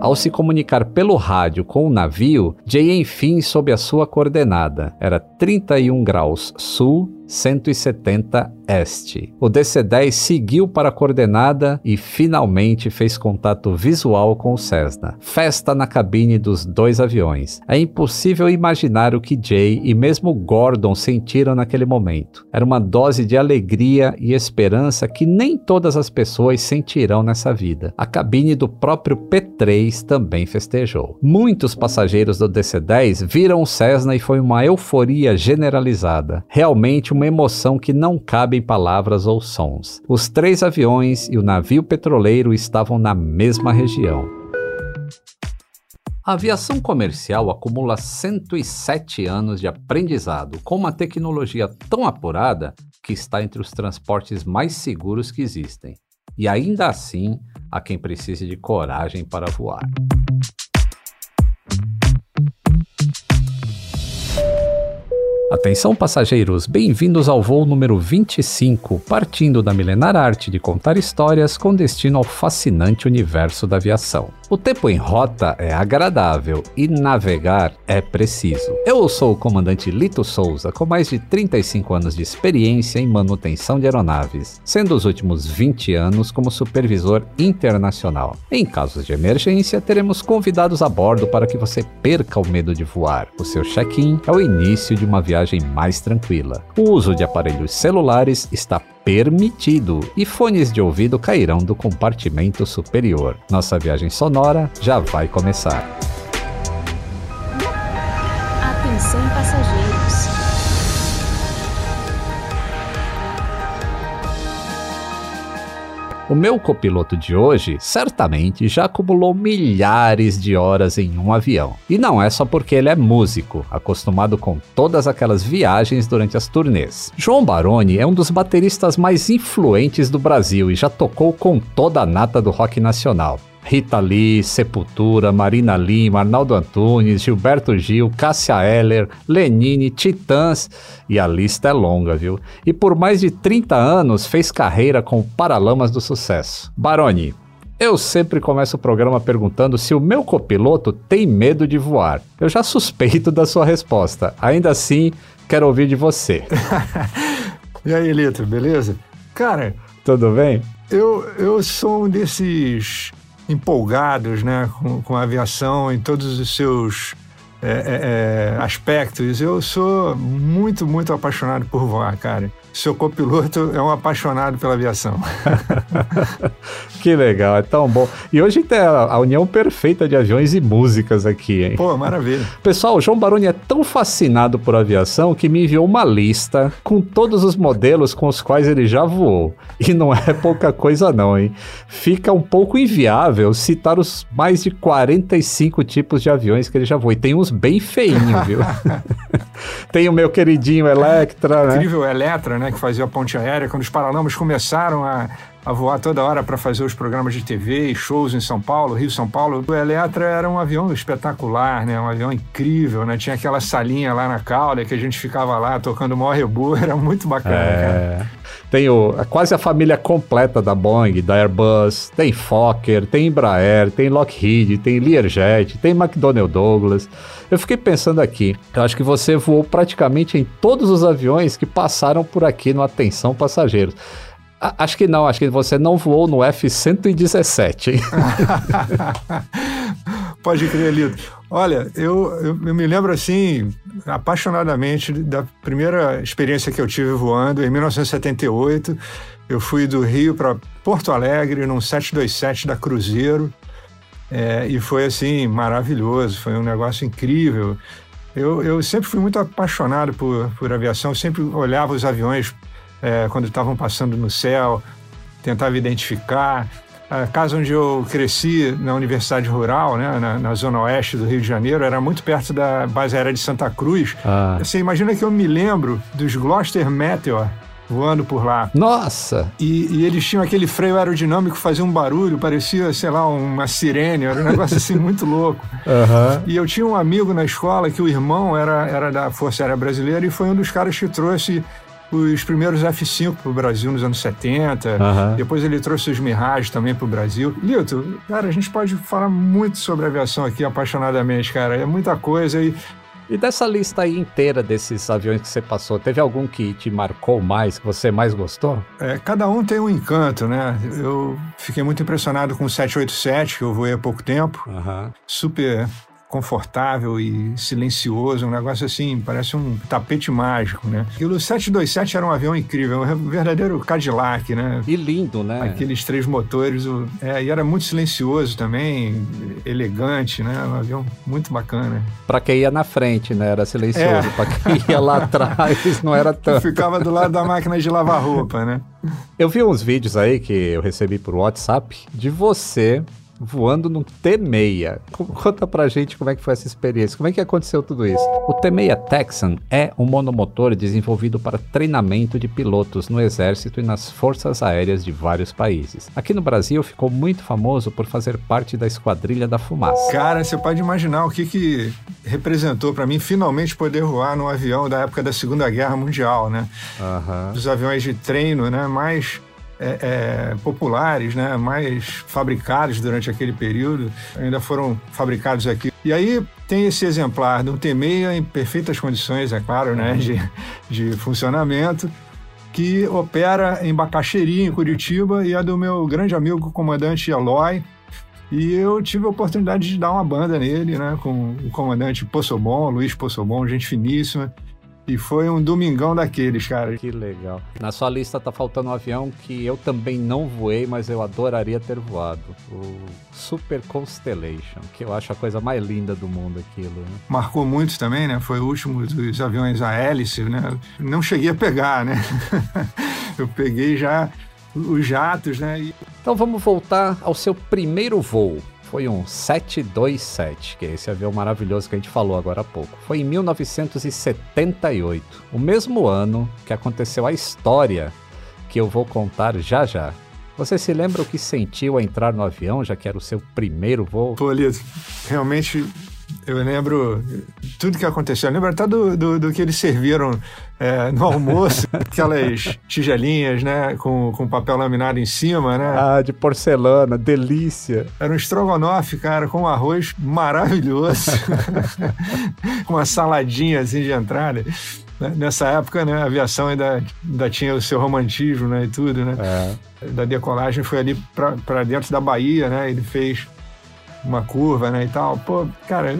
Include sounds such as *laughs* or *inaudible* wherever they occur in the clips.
Ao se comunicar pelo rádio com o navio, Jay enfim soube a sua coordenada. Era 31 graus sul, 170 este. O DC-10 seguiu para a coordenada e finalmente fez contato visual com o Cessna. Festa na cabine dos dois aviões. É impossível imaginar o que Jay e mesmo Gordon sentiram naquele momento. Era uma dose de alegria e esperança que nem todas as pessoas sentirão nessa vida. A cabine do próprio P3 também festejou. Muitos passageiros do DC-10 viram o Cessna e foi uma euforia generalizada. Realmente uma emoção que não cabe em palavras ou sons. Os três aviões e o navio petroleiro estavam na mesma região. A aviação comercial acumula 107 anos de aprendizado com uma tecnologia tão apurada que está entre os transportes mais seguros que existem. E ainda assim, há quem precise de coragem para voar. Atenção passageiros, bem-vindos ao voo número 25, partindo da milenar arte de contar histórias com destino ao fascinante universo da aviação. O tempo em rota é agradável e navegar é preciso. Eu sou o comandante Lito Souza, com mais de 35 anos de experiência em manutenção de aeronaves, sendo os últimos 20 anos como supervisor internacional. Em casos de emergência, teremos convidados a bordo para que você perca o medo de voar. O seu check-in é o início de uma viagem mais tranquila. O uso de aparelhos celulares está permitido e fones de ouvido cairão do compartimento superior. Nossa viagem sonora já vai começar. O meu copiloto de hoje certamente já acumulou milhares de horas em um avião. E não é só porque ele é músico, acostumado com todas aquelas viagens durante as turnês. João Baroni é um dos bateristas mais influentes do Brasil e já tocou com toda a nata do rock nacional. Rita Lee, Sepultura, Marina Lima, Arnaldo Antunes, Gilberto Gil, Cássia Eller, Lenine, Titãs e a lista é longa, viu? E por mais de 30 anos fez carreira com Paralamas do Sucesso. Baroni, eu sempre começo o programa perguntando se o meu copiloto tem medo de voar. Eu já suspeito da sua resposta. Ainda assim, quero ouvir de você. *laughs* e aí, Lito, beleza? Cara, tudo bem? Eu, eu sou um desses empolgados né, com, com a aviação em todos os seus é, é, é aspectos. Eu sou muito, muito apaixonado por voar, cara seu copiloto é um apaixonado pela aviação. *laughs* que legal, é tão bom. E hoje tem a, união perfeita de aviões e músicas aqui, hein? Pô, maravilha. Pessoal, o João Baroni é tão fascinado por aviação que me enviou uma lista com todos os modelos com os quais ele já voou. E não é pouca coisa não, hein? Fica um pouco inviável citar os mais de 45 tipos de aviões que ele já voou. E tem uns bem feinhos, viu? *laughs* tem o meu queridinho Electra, né? Incrível Electra, né, que fazia a ponte aérea, quando os Paralamas começaram a, a voar toda hora para fazer os programas de TV e shows em São Paulo, Rio São Paulo. O Eletra era um avião espetacular, né? Um avião incrível, né? Tinha aquela salinha lá na cauda que a gente ficava lá tocando o maior rebu, *laughs* era muito bacana, é... cara. Tem o, quase a família completa da Boeing, da Airbus, tem Fokker, tem Embraer, tem Lockheed, tem Learjet, tem McDonnell Douglas. Eu fiquei pensando aqui, eu acho que você voou praticamente em todos os aviões que passaram por aqui no Atenção Passageiros. Acho que não, acho que você não voou no F-117. *laughs* Pode crer, Lito. Olha, eu, eu, eu, me lembro assim, apaixonadamente, da primeira experiência que eu tive voando em 1978. Eu fui do Rio para Porto Alegre num 727 da Cruzeiro. É, e foi assim, maravilhoso, foi um negócio incrível. Eu, eu sempre fui muito apaixonado por, por aviação, sempre olhava os aviões é, quando estavam passando no céu, tentava identificar. A casa onde eu cresci, na Universidade Rural, né, na, na, zona oeste do Rio de Janeiro, era muito perto da base aérea de Santa Cruz. Ah. Você imagina que eu me lembro dos Gloster Meteor, voando por lá. Nossa! E, e, eles tinham aquele freio aerodinâmico que fazia um barulho, parecia, sei lá, uma sirene, era um negócio assim *laughs* muito louco. Uhum. E eu tinha um amigo na escola que o irmão era, era da Força Aérea Brasileira e foi um dos caras que trouxe os primeiros F-5 para o Brasil nos anos 70. Aham. Depois ele trouxe os Mirage também para o Brasil. Lito, cara, a gente pode falar muito sobre aviação aqui apaixonadamente, cara. É muita coisa e E dessa lista aí inteira desses aviões que você passou, teve algum que te marcou mais, que você mais gostou? é, cada um tem um encanto, né? Eu fiquei muito impressionado com o 787, que eu voei há pouco tempo. Aham. Super confortável e silencioso, um negócio assim, parece um tapete mágico, né? E o 727 era um avião incrível, um verdadeiro Cadillac, né? E lindo, né? Aqueles três motores, o- é, e era muito silencioso também, elegante, né? Um avião muito bacana. Pra quem ia na frente, né? Era silencioso. É. Pra quem ia lá *laughs* atrás, não era Eu tanto. ficava do lado da máquina de lavar roupa, né? Eu vi uns vídeos aí que eu recebi por WhatsApp de você voando num T6. Co- Conta pra gente como é que foi essa experiência, como é que aconteceu tudo isso. O T6 Texan é um monomotor desenvolvido para treinamento de pilotos no exército e nas forças aéreas de vários países. Aqui no Brasil ficou muito famoso por fazer parte da Esquadrilha da Fumaça. Cara, você pode imaginar o que, que representou para mim finalmente poder voar num avião da época da Segunda Guerra Mundial, né? Aham. dos aviões de treino né, mais é, é, populares, né, mais fabricados durante aquele período, ainda foram fabricados aqui. E aí tem esse exemplar do T6 em perfeitas condições, é claro, né, de, de funcionamento, que opera em Bacaxeri, em Curitiba, e é do meu grande amigo, o comandante Eloy, e eu tive a oportunidade de dar uma banda nele, né, com o comandante Possobon, Luiz Possobon, gente finíssima, e foi um domingão daqueles, cara. Que legal. Na sua lista tá faltando um avião que eu também não voei, mas eu adoraria ter voado. O Super Constellation, que eu acho a coisa mais linda do mundo aquilo, né? marcou muito também, né? Foi o último dos aviões a hélice, né? Não cheguei a pegar, né? *laughs* Eu peguei já os jatos, né? E Então vamos voltar ao seu primeiro voo. Foi um 727, que é esse avião maravilhoso que a gente falou agora há pouco. Foi em 1978, o mesmo ano que aconteceu a história que eu vou contar já já. Você se lembra o que sentiu ao entrar no avião, já que era o seu primeiro voo? Pô, Lito, realmente eu lembro tudo que aconteceu. Eu lembro até do, do, do que eles serviram é, no almoço, *laughs* aquelas tigelinhas, né? Com, com papel laminado em cima, né? Ah, de porcelana, delícia. Era um estrogonofe, cara, com um arroz maravilhoso, *laughs* com uma saladinha assim de entrada. Né, Nessa época, né, a aviação ainda, ainda tinha o seu romantismo, né, e tudo, né? É. Da decolagem foi ali para dentro da Bahia, né? Ele fez uma curva, né, e tal. Pô, cara,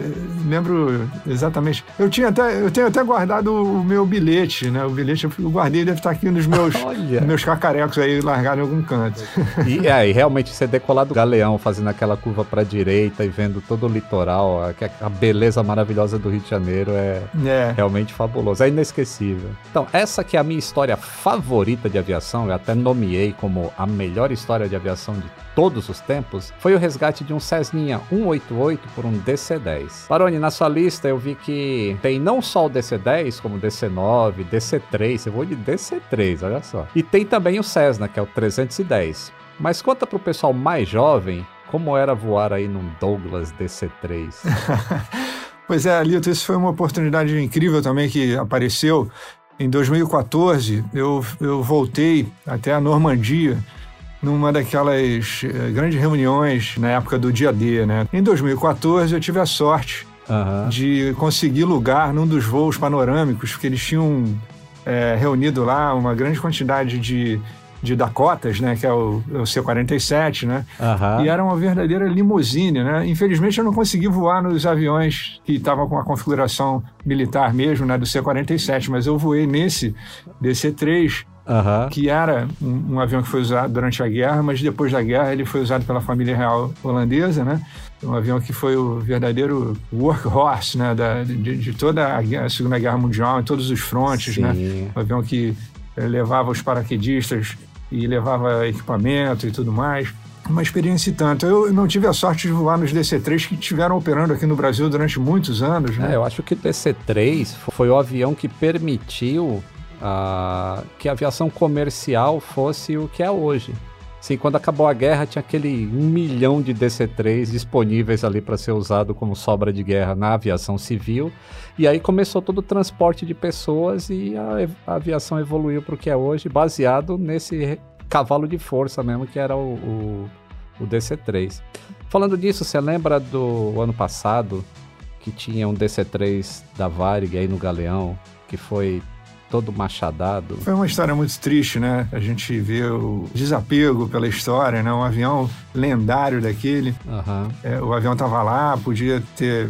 lembro exatamente. Eu tinha até, eu tenho até guardado o meu bilhete, né? O bilhete eu guardei, deve estar aqui nos meus, *laughs* Olha. meus cacarecos aí largados em algum canto. *laughs* E aí, realmente, você decolar do galeão, fazendo aquela curva pra direita e vendo todo o litoral, a, a beleza maravilhosa do Rio de Janeiro é É. realmente fabuloso, é inesquecível. Então, essa que é a minha história favorita de aviação, eu até nomeei como a melhor história de aviação de todos os tempos, foi o resgate de um Cessninha 188 por um DC-10. Baroni, na sua lista eu vi que tem não só o DC-10, como o DC-9, DC-3, você vou de DC-3, olha só. E tem também o Cessna, que é o 310. Mas conta pro pessoal mais jovem como era voar aí num Douglas DC-3. *laughs* Pois é, Lito, isso foi uma oportunidade incrível também que apareceu. Em 2014, eu, eu voltei até a Normandia numa daquelas eh, grandes reuniões na época do dia D, né? Em 2014, eu tive a sorte Aham. de conseguir lugar num dos voos panorâmicos, porque eles tinham eh, reunido lá uma grande quantidade de, de Dakotas, né? Que é o, é o C-47, né? Aham. E era uma verdadeira limusine, né? Infelizmente eu não consegui voar nos aviões que estavam com a configuração militar mesmo, né? Do C-47, mas eu voei nesse DC-3, Aham. que era um, um avião que foi usado durante a guerra, mas depois da guerra ele foi usado pela família real holandesa, né? Um avião que foi o verdadeiro workhorse, né? Da, de, de toda a, guerra- a Segunda Guerra Mundial, em todos os frontes, né? Sim. Um avião que eh, levava os paraquedistas e levava equipamento e tudo mais. Uma experiência e tanto. Eu não tive a sorte de voar nos DC-3 que estiveram operando aqui no Brasil durante muitos anos, né? É, eu acho que o DC-3 foi o avião que permitiu ah, que a aviação comercial fosse o que é hoje. Sim, quando acabou a guerra tinha aquele milhão de DC-3 disponíveis ali para ser usado como sobra de guerra na aviação civil. E aí começou todo o transporte de pessoas e a, a aviação evoluiu para o que é hoje, baseado nesse cavalo de força mesmo que era o, o, o DC-3. Falando disso, você lembra do ano passado que tinha um DC-3 da Varig aí no Galeão, que foi todo machadado. Foi uma história muito triste, né? A gente vê o desapego pela história, né? Um avião lendário daquele. Uhum. É, o avião estava lá, podia ter.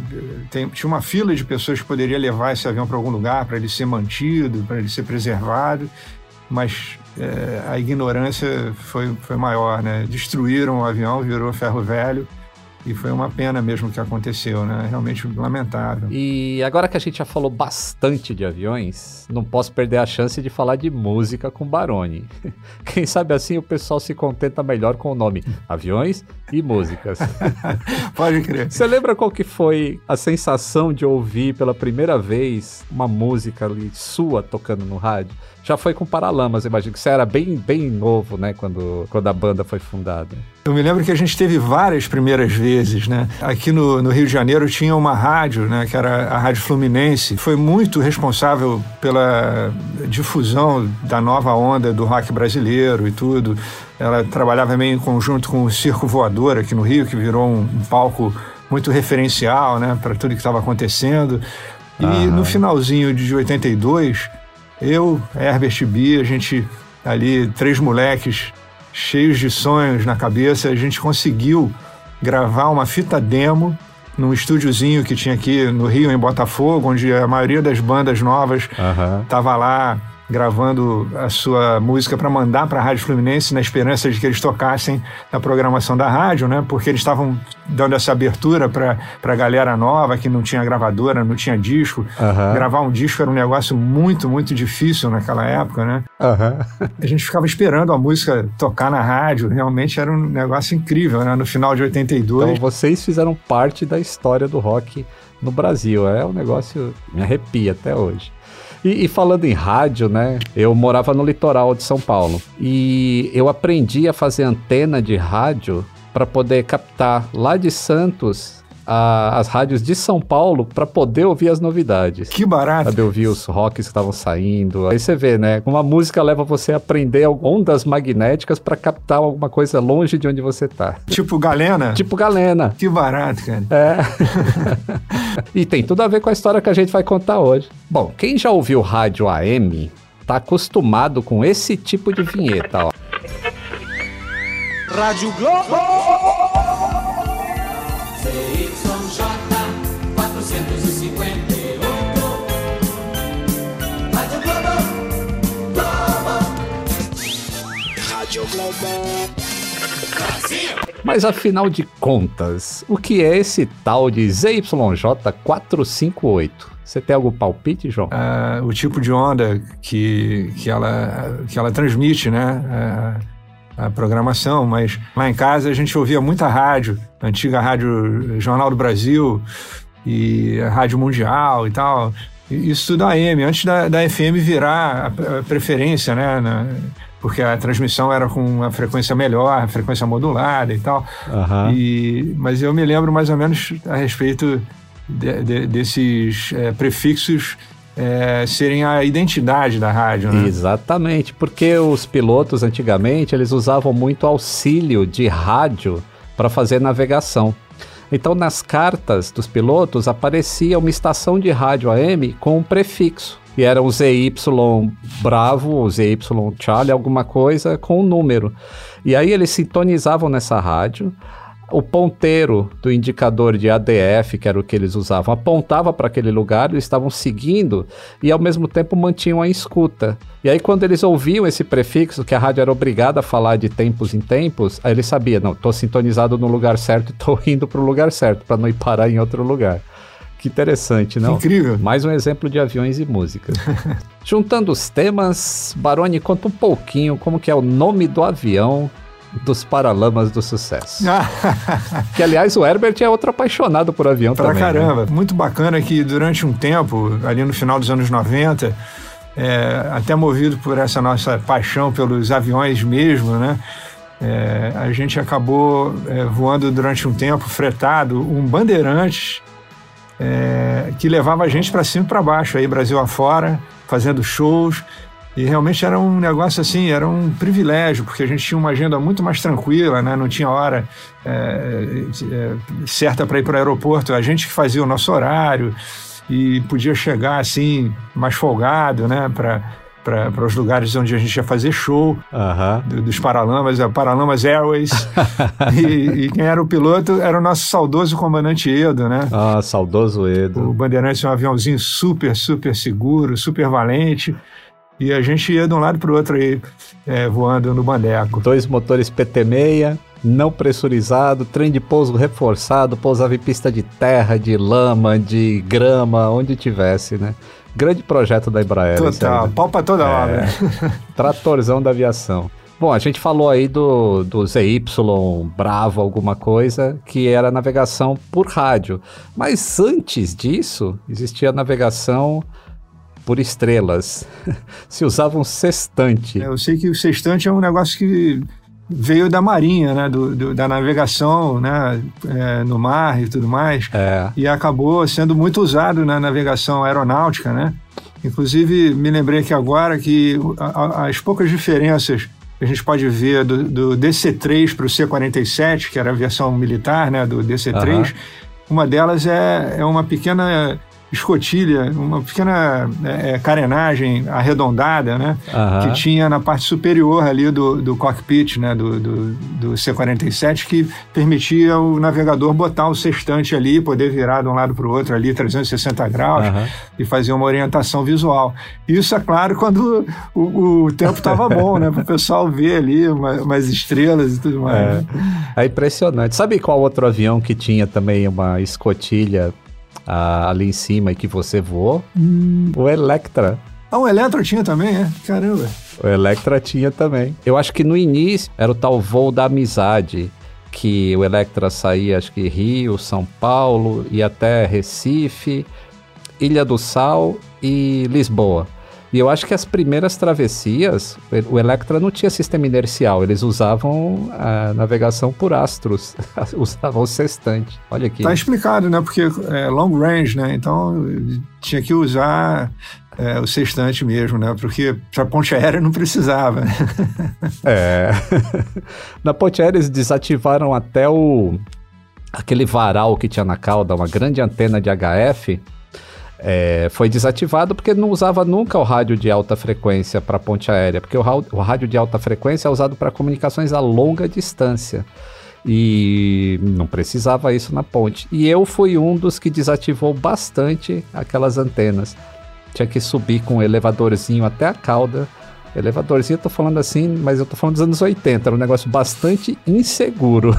Tem, tinha uma fila de pessoas que poderia levar esse avião para algum lugar, para ele ser mantido, para ele ser preservado, mas é, a ignorância foi, foi maior, né? Destruíram o avião, virou ferro velho. E foi uma pena mesmo que aconteceu, né? Realmente lamentável. E agora que a gente já falou bastante de aviões, não posso perder a chance de falar de música com Baroni. *laughs* Quem sabe assim o pessoal se contenta melhor com o nome Aviões e Músicas. *laughs* Pode crer. Você lembra qual que foi a sensação de ouvir pela primeira vez uma música ali sua tocando no rádio? Já foi com Paralamas, imagino que você era bem, bem novo, né, quando, quando a banda foi fundada. Eu me lembro que a gente teve várias primeiras vezes, né? Aqui no, no, Rio de Janeiro tinha uma rádio, né? Que era a Rádio Fluminense. Foi muito responsável pela difusão da nova onda do rock brasileiro e tudo. Ela trabalhava meio em conjunto com o Circo Voador aqui no Rio, que virou um, um palco muito referencial, né? Para tudo que estava acontecendo. E no finalzinho de 82, eu, Herbert B, a gente ali, três moleques cheios de sonhos na cabeça, a gente conseguiu gravar uma fita demo num estúdiozinho que tinha aqui no Rio, em Botafogo, onde a maioria das bandas novas estava uhum. lá gravando a sua música para mandar para a Rádio Fluminense na esperança de que eles tocassem na programação da rádio, né? Porque eles estavam dando essa abertura para a galera nova que não tinha gravadora, não tinha disco. Uhum. Gravar um disco era um negócio muito, muito difícil naquela época, né? Uhum. A gente ficava esperando a música tocar na rádio, realmente era um negócio incrível, né? No final de 82. Então vocês fizeram parte da história do rock no Brasil. É um negócio me arrepia até hoje. E, e, falando em rádio, né? Eu morava no litoral de São Paulo e eu aprendi a fazer antena de rádio para poder captar lá de Santos a, as rádios de São Paulo para poder ouvir as novidades. Que barato! Pra ouvir os rocks que estavam saindo. Aí você vê, né? Uma música leva você a aprender ondas magnéticas para captar alguma coisa longe de onde você tá. Tipo galena? Tipo galena. Que barato, cara. É. *laughs* e tem tudo a ver com a história que a gente vai contar hoje. Bom, quem já ouviu rádio AM tá acostumado com esse tipo de vinheta, ó. Rádio Globo! Mas afinal de contas, o que é esse tal de ZYJ458? Você tem algum palpite, João? Uh, o tipo de onda que, que, ela, que ela transmite, né? Uh, a programação, mas lá em casa a gente ouvia muita rádio, antiga rádio Jornal do Brasil e a Rádio Mundial e tal. Isso tudo AM, antes da, da FM virar a, a preferência, né? Na, porque a transmissão era com uma frequência melhor, frequência modulada e tal. Uhum. E, mas eu me lembro mais ou menos a respeito de, de, desses é, prefixos é, serem a identidade da rádio, né? Exatamente, porque os pilotos antigamente eles usavam muito auxílio de rádio para fazer navegação. Então, nas cartas dos pilotos aparecia uma estação de rádio AM com um prefixo e era o ZY Bravo, o ZY Charlie, alguma coisa com um número. E aí eles sintonizavam nessa rádio. O ponteiro do indicador de ADF, que era o que eles usavam, apontava para aquele lugar, eles estavam seguindo e ao mesmo tempo mantinham a escuta. E aí, quando eles ouviam esse prefixo, que a rádio era obrigada a falar de tempos em tempos, aí eles sabiam, não, estou sintonizado no lugar certo e estou *laughs* indo para o lugar certo, para não ir parar em outro lugar. Que interessante, não? Incrível. Mais um exemplo de aviões e música. *laughs* Juntando os temas, Baroni conta um pouquinho como que é o nome do avião dos Paralamas do Sucesso. *laughs* que, aliás, o Herbert é outro apaixonado por avião pra também. Pra né? caramba. Né? Muito bacana que durante um tempo, ali no final dos anos 90, é, até movido por essa nossa paixão pelos aviões mesmo, né? é, a gente acabou é, voando durante um tempo, fretado, um Bandeirantes é, que levava a gente para cima e para baixo, aí Brasil afora, fazendo shows. E realmente era um negócio assim, era um privilégio, porque a gente tinha uma agenda muito mais tranquila, né? não tinha hora é, é, certa para ir para o aeroporto, a gente que fazia o nosso horário e podia chegar assim, mais folgado, né? Para para os lugares onde a gente ia fazer show, do, dos Paralamas, a Paralamas Airways. *laughs* e, e, quem era o piloto era o nosso saudoso comandante Edo, né? Ah, saudoso Edo. O Bandeirantes é um aviãozinho super, super seguro, super valente. E a gente ia de um lado para o outro aí, é, voando no Bandeco. Dois motores PT-6, não pressurizado, trem de pouso reforçado, pousava em pista de terra, de lama, de grama, onde tivesse, né? Grande projeto da Embraer. Total, pau pra toda é, obra. *laughs* *laughs* tratorzão da aviação. Bom, a gente falou aí do, do ZY Bravo, alguma coisa, que era navegação por rádio. Mas antes disso, existia navegação por estrelas. *laughs* Se usava um sextante. É, eu sei que o sextante é um negócio que veio da marinha, né, do, do da navegação, né, é, no mar e tudo mais, é. e acabou sendo muito usado na navegação aeronáutica, né. Inclusive me lembrei aqui agora que as poucas diferenças que a gente pode ver do, do DC-3 para o C-47, que era a versão militar, né, do DC-3, uhum. uma delas é, é uma pequena escotilha, uma pequena é, é, carenagem arredondada, né? Uhum. Que tinha na parte superior ali do, do cockpit, né? Do, do, do, C-47, que permitia o navegador botar o sextante ali, poder virar de um lado para o outro ali, 360 graus, uhum. e fazer uma orientação visual. Isso, é claro, quando o, o tempo estava bom, né? Para o pessoal ver ali umas, umas, estrelas e tudo mais. É. É impressionante. Sabe qual outro avião que tinha também uma escotilha ah, ali em cima e que você voou? Hum. O Electra. Ah, o Electra tinha também, é? Caramba. O Electra tinha também. Eu acho que no início era o tal voo da amizade, que o Electra saía, acho que Rio, São Paulo e até Recife, Ilha do Sal e Lisboa. E eu acho que as primeiras travessias, o Electra não tinha sistema inercial, eles usavam a navegação por astros, *laughs* usavam o sextante. Olha aqui. Tá explicado, né? Porque é long range, né? Então tinha que usar é, o sextante mesmo, né? Porque para ponte aérea não precisava. *laughs* é. *laughs* Na ponte aérea eles desativaram até o aquele varal que tinha na cauda, uma grande antena de HF é, foi desativado porque não usava nunca o rádio de alta frequência para ponte aérea, porque o, o, rádio de alta frequência é usado para comunicações a longa distância. E não precisava isso na ponte. E eu fui um dos que desativou bastante aquelas antenas. Tinha que subir com um elevadorzinho até a cauda Elevadorzinho, eu tô falando assim, mas eu tô falando dos anos 80, era um negócio bastante inseguro.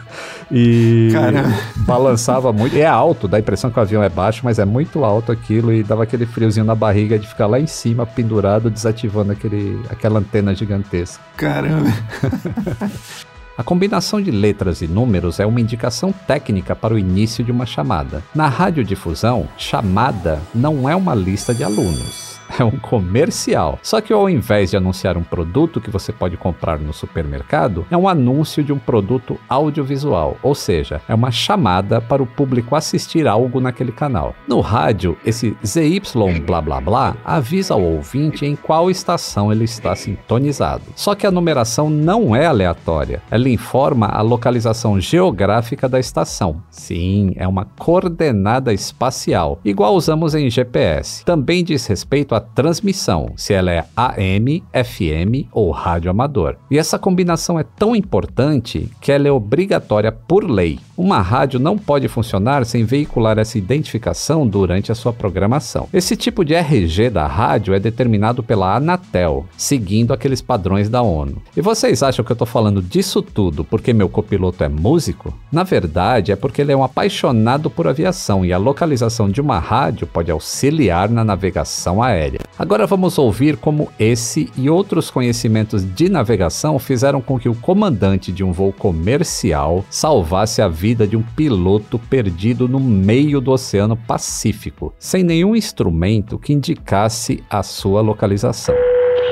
*laughs* e Caramba. balançava muito. E é alto, dá a impressão que o avião é baixo, mas é muito alto aquilo e dava aquele friozinho na barriga de ficar lá em cima, pendurado, desativando aquele, aquela antena gigantesca. Caramba! *laughs* A combinação de letras e números é uma indicação técnica para o início de uma chamada. Na radiodifusão, chamada não é uma lista de alunos *laughs* é um comercial. Só que ao invés de anunciar um produto que você pode comprar no supermercado, é um anúncio de um produto audiovisual, ou seja, é uma chamada para o público assistir algo naquele canal. No rádio, esse ZY blá blá blá avisa ao ouvinte em qual estação ele está sintonizado. Só que a numeração não é aleatória, ela informa a localização geográfica da estação. Sim, é uma coordenada espacial, igual usamos em GPS. Também diz respeito à transmissão, se ela é AM, FM ou rádio amador. E essa combinação é tão importante que ela é obrigatória por lei. Uma rádio não pode funcionar sem veicular essa identificação durante a sua programação. Esse tipo de RG da rádio é determinado pela Anatel, seguindo aqueles padrões da ONU. E vocês acham que eu estou falando disso tudo porque meu copiloto é músico? Na verdade, é porque ele é um apaixonado por aviação e a localização de uma rádio pode auxiliar na navegação aérea. Agora vamos ouvir como esse e outros conhecimentos de navegação fizeram com que o comandante de um voo comercial salvasse a vida de um piloto perdido no meio do Oceano Pacífico, sem nenhum instrumento que indicasse a sua localização.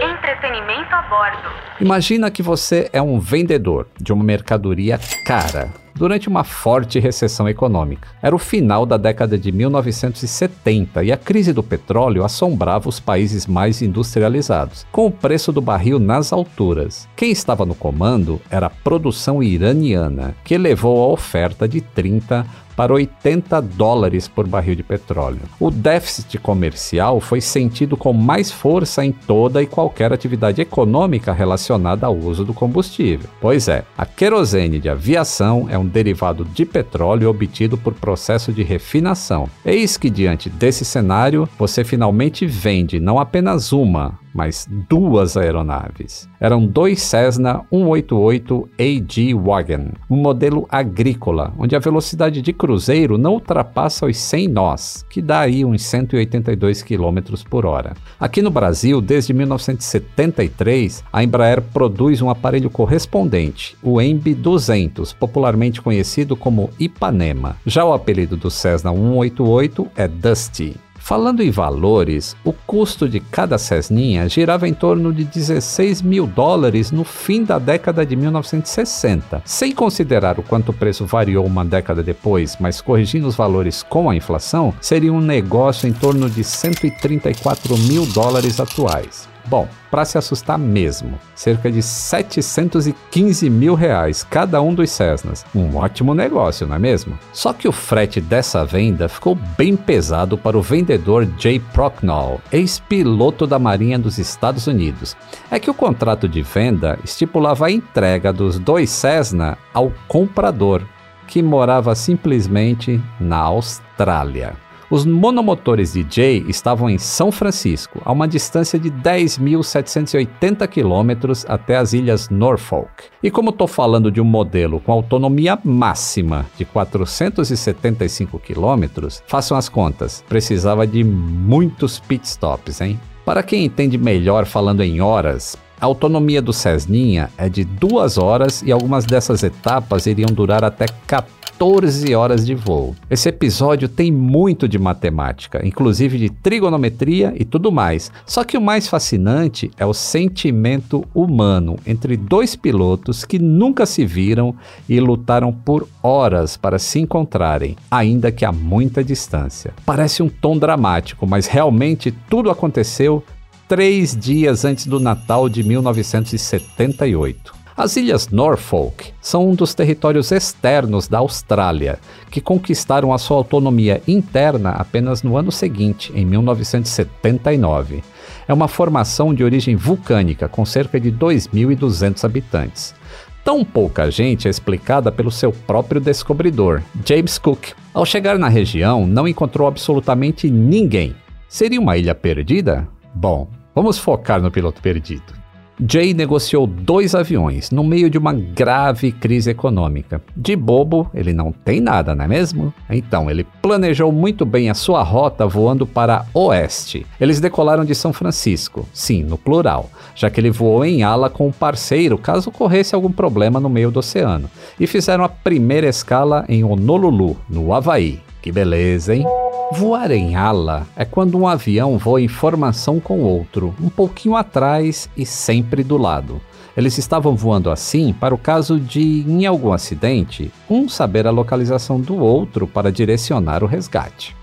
Entretenimento equipamento a bordo. Imagina que você é um vendedor de uma mercadoria cara durante uma forte recessão econômica. Era o final da década de 1970 e a crise do petróleo assombrava os países mais industrializados, com o preço do barril nas alturas. Quem estava no comando era a produção iraniana, que elevou a oferta de 30 para 80 dólares por barril de petróleo. O déficit comercial foi sentido com mais força em toda e qualquer atividade econômica relacionada ao uso do combustível. Pois é, a querosene de aviação é um derivado de petróleo obtido por processo de refinação. Eis que, diante desse cenário, você finalmente vende não apenas uma, mas duas aeronaves. Eram dois Cessna 188 AG Wagon, um modelo agrícola, onde a velocidade de cruzeiro não ultrapassa os 100 nós, que dá aí uns 182 km por hora. Aqui no Brasil, desde 1973, a Embraer produz um aparelho correspondente, o EMB 200, popularmente conhecido como Ipanema. Já o apelido do Cessna 188 é Dusty. Falando em valores, o custo de cada Cessninha girava em torno de 16 mil dólares no fim da década de 1960. Sem considerar o quanto o preço variou uma década depois, mas corrigindo os valores com a inflação, seria um negócio em torno de 134 mil dólares atuais. Bom, para se assustar mesmo, cerca de 715 mil reais cada um dos Cessnas. Um ótimo negócio, não é mesmo? Só que o frete dessa venda ficou bem pesado para o vendedor Jay Procknall, ex-piloto da Marinha dos Estados Unidos. É que o contrato de venda estipulava a entrega dos dois Cessna ao comprador, que morava simplesmente na Austrália. Os monomotores Jay estavam em São Francisco, a uma distância de 10.780 quilômetros até as ilhas Norfolk. E como estou falando de um modelo com autonomia máxima de 475 quilômetros, façam as contas, precisava de muitos pitstops, hein? Para quem entende melhor falando em horas, a autonomia do Cessninha é de duas horas e algumas dessas etapas iriam durar até 14 14 horas de voo. Esse episódio tem muito de matemática, inclusive de trigonometria e tudo mais. Só que o mais fascinante é o sentimento humano entre dois pilotos que nunca se viram e lutaram por horas para se encontrarem, ainda que a muita distância. Parece um tom dramático, mas realmente tudo aconteceu três dias antes do Natal de 1978. As ilhas Norfolk são um dos territórios externos da Austrália, que conquistaram a sua autonomia interna apenas no ano seguinte, em 1979. É uma formação de origem vulcânica, com cerca de 2.200 habitantes. Tão pouca gente é explicada pelo seu próprio descobridor, James Cook. Ao chegar na região, não encontrou absolutamente ninguém. Seria uma ilha perdida? Bom, vamos focar no piloto perdido. Jay negociou dois aviões no meio de uma grave crise econômica. De bobo, ele não tem nada, não é mesmo? Então, ele planejou muito bem a sua rota voando para oeste. Eles decolaram de São Francisco, sim, no plural, já que ele voou em ala com um parceiro caso ocorresse algum problema no meio do oceano, e fizeram a primeira escala em Honolulu, no Havaí. Que beleza, hein? Voar em ala é quando um avião voa em formação com outro, um pouquinho atrás e sempre do lado. Eles estavam voando assim para o caso de, em algum acidente, um saber a localização do outro para direcionar o resgate.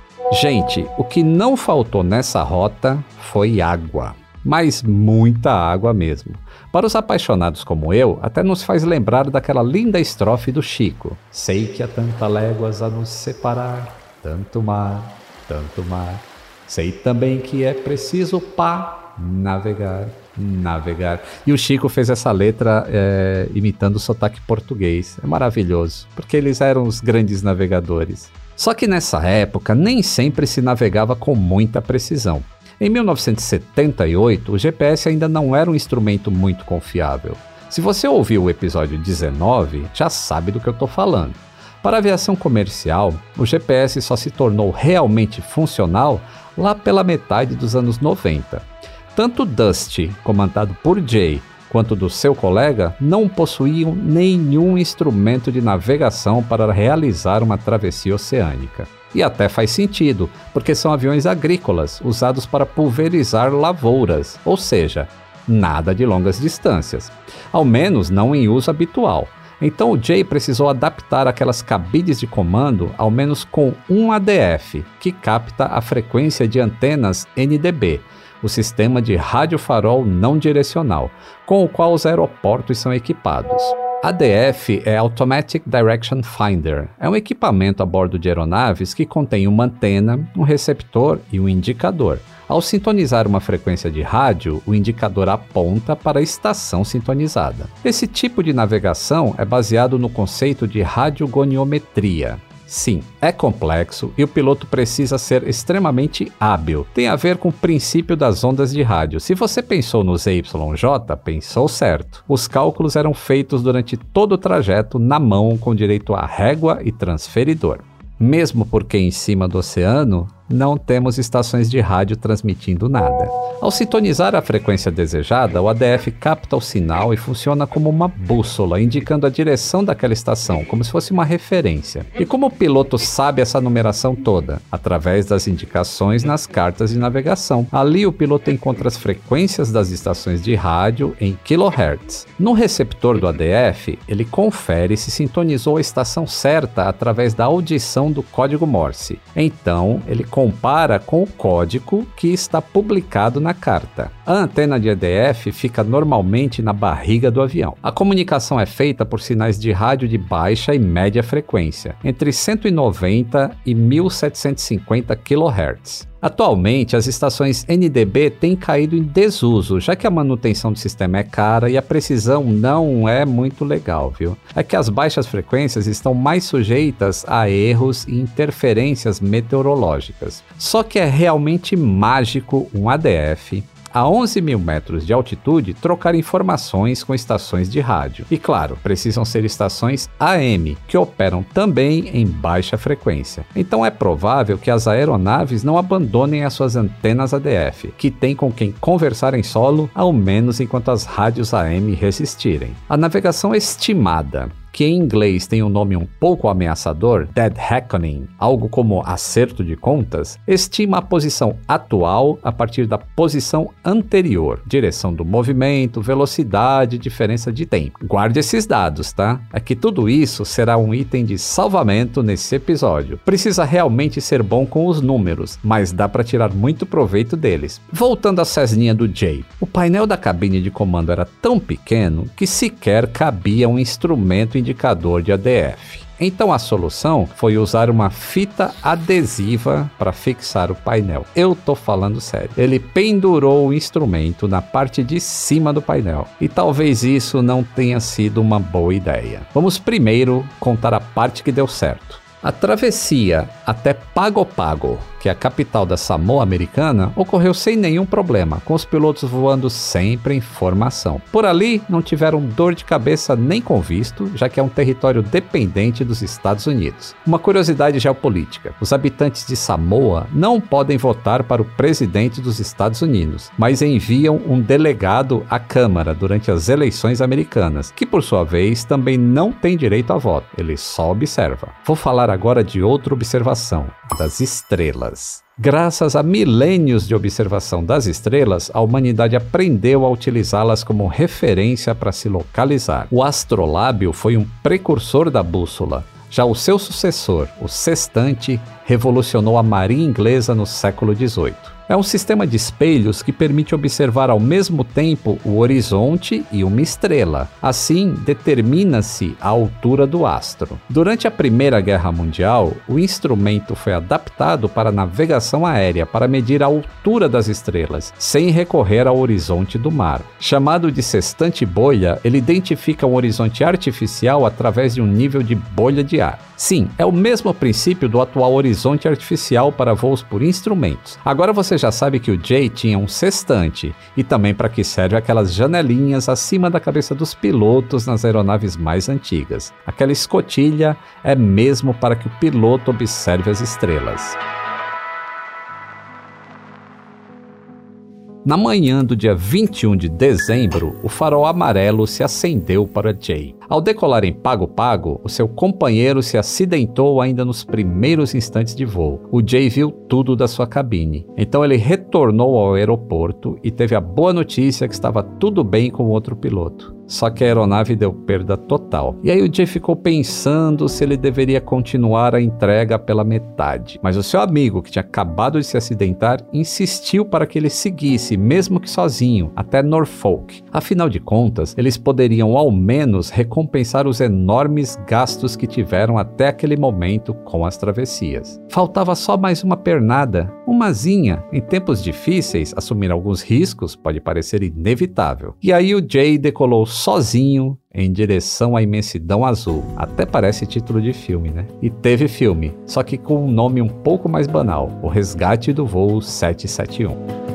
Gente, o que não faltou nessa rota foi água. Mas muita água mesmo. Para os apaixonados como eu, até nos faz lembrar daquela linda estrofe do Chico. Sei que há tanta léguas a nos separar, tanto mar, tanto mar. Sei também que é preciso pá navegar, navegar. E o Chico fez essa letra é, imitando o sotaque português. É maravilhoso, porque eles eram os grandes navegadores. Só que nessa época nem sempre se navegava com muita precisão. Em 1978, o GPS ainda não era um instrumento muito confiável. Se você ouviu o episódio 19, já sabe do que eu estou falando. Para a aviação comercial, o GPS só se tornou realmente funcional lá pela metade dos anos 90. Tanto Dusty, comandado por Jay, quanto do seu colega não possuíam nenhum instrumento de navegação para realizar uma travessia oceânica. E até faz sentido, porque são aviões agrícolas usados para pulverizar lavouras, ou seja, nada de longas distâncias, ao menos não em uso habitual. Então o Jay precisou adaptar aquelas cabines de comando ao menos com um ADF, que capta a frequência de antenas NDB, o sistema de rádio farol não direcional, com o qual os aeroportos são equipados. ADF é Automatic Direction Finder. É um equipamento a bordo de aeronaves que contém uma antena, um receptor e um indicador. Ao sintonizar uma frequência de rádio, o indicador aponta para a estação sintonizada. Esse tipo de navegação é baseado no conceito de radiogoniometria, Sim, é complexo e o piloto precisa ser extremamente hábil. Tem a ver com o princípio das ondas de rádio. Se você pensou no ZYJ, pensou certo. Os cálculos eram feitos durante todo o trajeto na mão com direito a régua e transferidor. Mesmo porque em cima do oceano, não temos estações de rádio transmitindo nada. Ao sintonizar a frequência desejada, o ADF capta o sinal e funciona como uma bússola, indicando a direção daquela estação, como se fosse uma referência. E como o piloto sabe essa numeração toda? Através das indicações nas cartas de navegação. Ali o piloto encontra as frequências das estações de rádio em kHz. No receptor do ADF, ele confere se sintonizou a estação certa através da audição do código Morse. Então, ele compara com o código que está publicado na carta. A antena de EDF fica normalmente na barriga do avião. A comunicação é feita por sinais de rádio de baixa e média frequência, entre 190 e 1750 kHz. Atualmente, as estações NDB têm caído em desuso, já que a manutenção do sistema é cara e a precisão não é muito legal, viu? É que as baixas frequências estão mais sujeitas a erros e interferências meteorológicas. Só que é realmente mágico um ADF a 11 mil metros de altitude trocar informações com estações de rádio. E claro, precisam ser estações AM, que operam também em baixa frequência. Então é provável que as aeronaves não abandonem as suas antenas ADF, que têm com quem conversar em solo, ao menos enquanto as rádios AM resistirem. A navegação estimada que em inglês tem um nome um pouco ameaçador, Dead Reckoning, algo como acerto de contas, estima a posição atual a partir da posição anterior, direção do movimento, velocidade, diferença de tempo. Guarde esses dados, tá? É que tudo isso será um item de salvamento nesse episódio. Precisa realmente ser bom com os números, mas dá para tirar muito proveito deles. Voltando à Cessninha do Jay, o painel da cabine de comando era tão pequeno que sequer cabia um instrumento indicador de ADF. Então a solução foi usar uma fita adesiva para fixar o painel. Eu tô falando sério. Ele pendurou o instrumento na parte de cima do painel. E talvez isso não tenha sido uma boa ideia. Vamos primeiro contar a parte que deu certo. A travessia até Pago Pago que é a capital da Samoa americana, ocorreu sem nenhum problema, com os pilotos voando sempre em formação. Por ali, não tiveram dor de cabeça nem com visto, já que é um território dependente dos Estados Unidos. Uma curiosidade geopolítica: os habitantes de Samoa não podem votar para o presidente dos Estados Unidos, mas enviam um delegado à Câmara durante as eleições americanas, que por sua vez também não tem direito a voto, ele só observa. Vou falar agora de outra observação: das estrelas. Graças a milênios de observação das estrelas, a humanidade aprendeu a utilizá-las como referência para se localizar. O astrolábio foi um precursor da bússola. Já o seu sucessor, o sextante, revolucionou a marinha inglesa no século XVIII. É um sistema de espelhos que permite observar ao mesmo tempo o horizonte e uma estrela. Assim, determina-se a altura do astro. Durante a Primeira Guerra Mundial, o instrumento foi adaptado para navegação aérea para medir a altura das estrelas, sem recorrer ao horizonte do mar. Chamado de sextante bolha, ele identifica um horizonte artificial através de um nível de bolha de ar. Sim, é o mesmo princípio do atual horizonte artificial para voos por instrumentos. Agora você já sabe que o Jay tinha um sextante e também para que serve aquelas janelinhas acima da cabeça dos pilotos nas aeronaves mais antigas. Aquela escotilha é mesmo para que o piloto observe as estrelas. Na manhã do dia 21 de dezembro, o farol amarelo se acendeu para Jay. Ao decolar em Pago Pago, o seu companheiro se acidentou ainda nos primeiros instantes de voo. O Jay viu tudo da sua cabine. Então ele retornou ao aeroporto e teve a boa notícia que estava tudo bem com o outro piloto. Só que a aeronave deu perda total. E aí o Jay ficou pensando se ele deveria continuar a entrega pela metade. Mas o seu amigo, que tinha acabado de se acidentar, insistiu para que ele seguisse, mesmo que sozinho, até Norfolk. Afinal de contas, eles poderiam ao menos recompensar os enormes gastos que tiveram até aquele momento com as travessias. Faltava só mais uma pernada, uma zinha. Em tempos difíceis, assumir alguns riscos pode parecer inevitável. E aí o Jay decolou sozinho em direção à imensidão azul. Até parece título de filme, né? E teve filme, só que com um nome um pouco mais banal: O Resgate do Voo 771.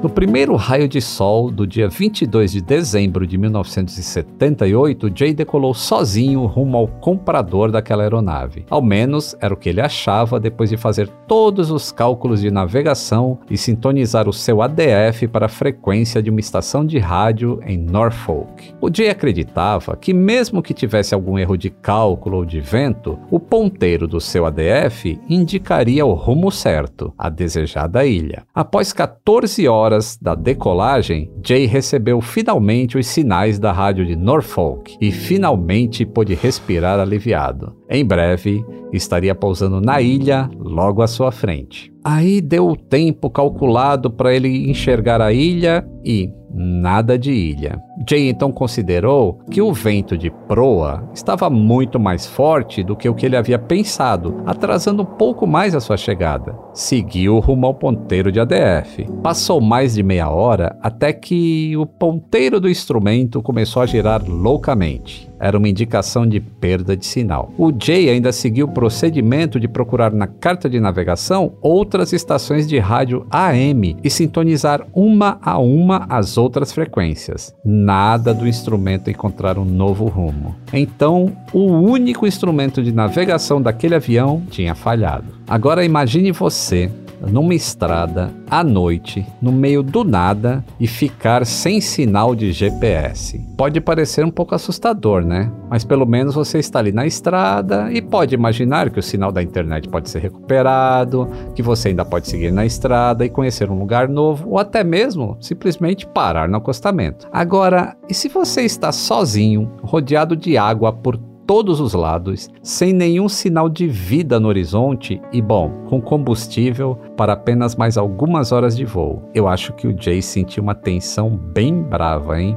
No primeiro raio de sol do dia 22 de dezembro de 1978, Jay decolou sozinho rumo ao comprador daquela aeronave. Ao menos era o que ele achava depois de fazer todos os cálculos de navegação e sintonizar o seu ADF para a frequência de uma estação de rádio em Norfolk. O Jay acreditava que, mesmo que tivesse algum erro de cálculo ou de vento, o ponteiro do seu ADF indicaria o rumo certo, a desejada ilha. Após 14 horas horas da decolagem, Jay recebeu finalmente os sinais da rádio de Norfolk e finalmente pôde respirar aliviado. Em breve, estaria pousando na ilha logo à sua frente. Aí deu o tempo calculado para ele enxergar a ilha e nada de ilha. Jay então considerou que o vento de proa estava muito mais forte do que o que ele havia pensado, atrasando um pouco mais a sua chegada. Seguiu rumo ao ponteiro de ADF. Passou mais de meia hora até que o ponteiro do instrumento começou a girar loucamente. Era uma indicação de perda de sinal. O Jay ainda seguiu o procedimento de procurar na carta de navegação outras estações de rádio AM e sintonizar uma a uma as outras frequências. Nada do instrumento encontrar um novo rumo. Então, o único instrumento de navegação daquele avião tinha falhado. Agora imagine você numa estrada à noite, no meio do nada e ficar sem sinal de GPS. Pode parecer um pouco assustador, né? Mas pelo menos você está ali na estrada e pode imaginar que o sinal da internet pode ser recuperado, que você ainda pode seguir na estrada e conhecer um lugar novo, ou até mesmo simplesmente parar no acostamento. Agora, e se você está sozinho, rodeado de água por todos os lados, sem nenhum sinal de vida no horizonte e, bom, com combustível para apenas mais algumas horas de voo. Eu acho que o Jay sentiu uma tensão bem brava, hein?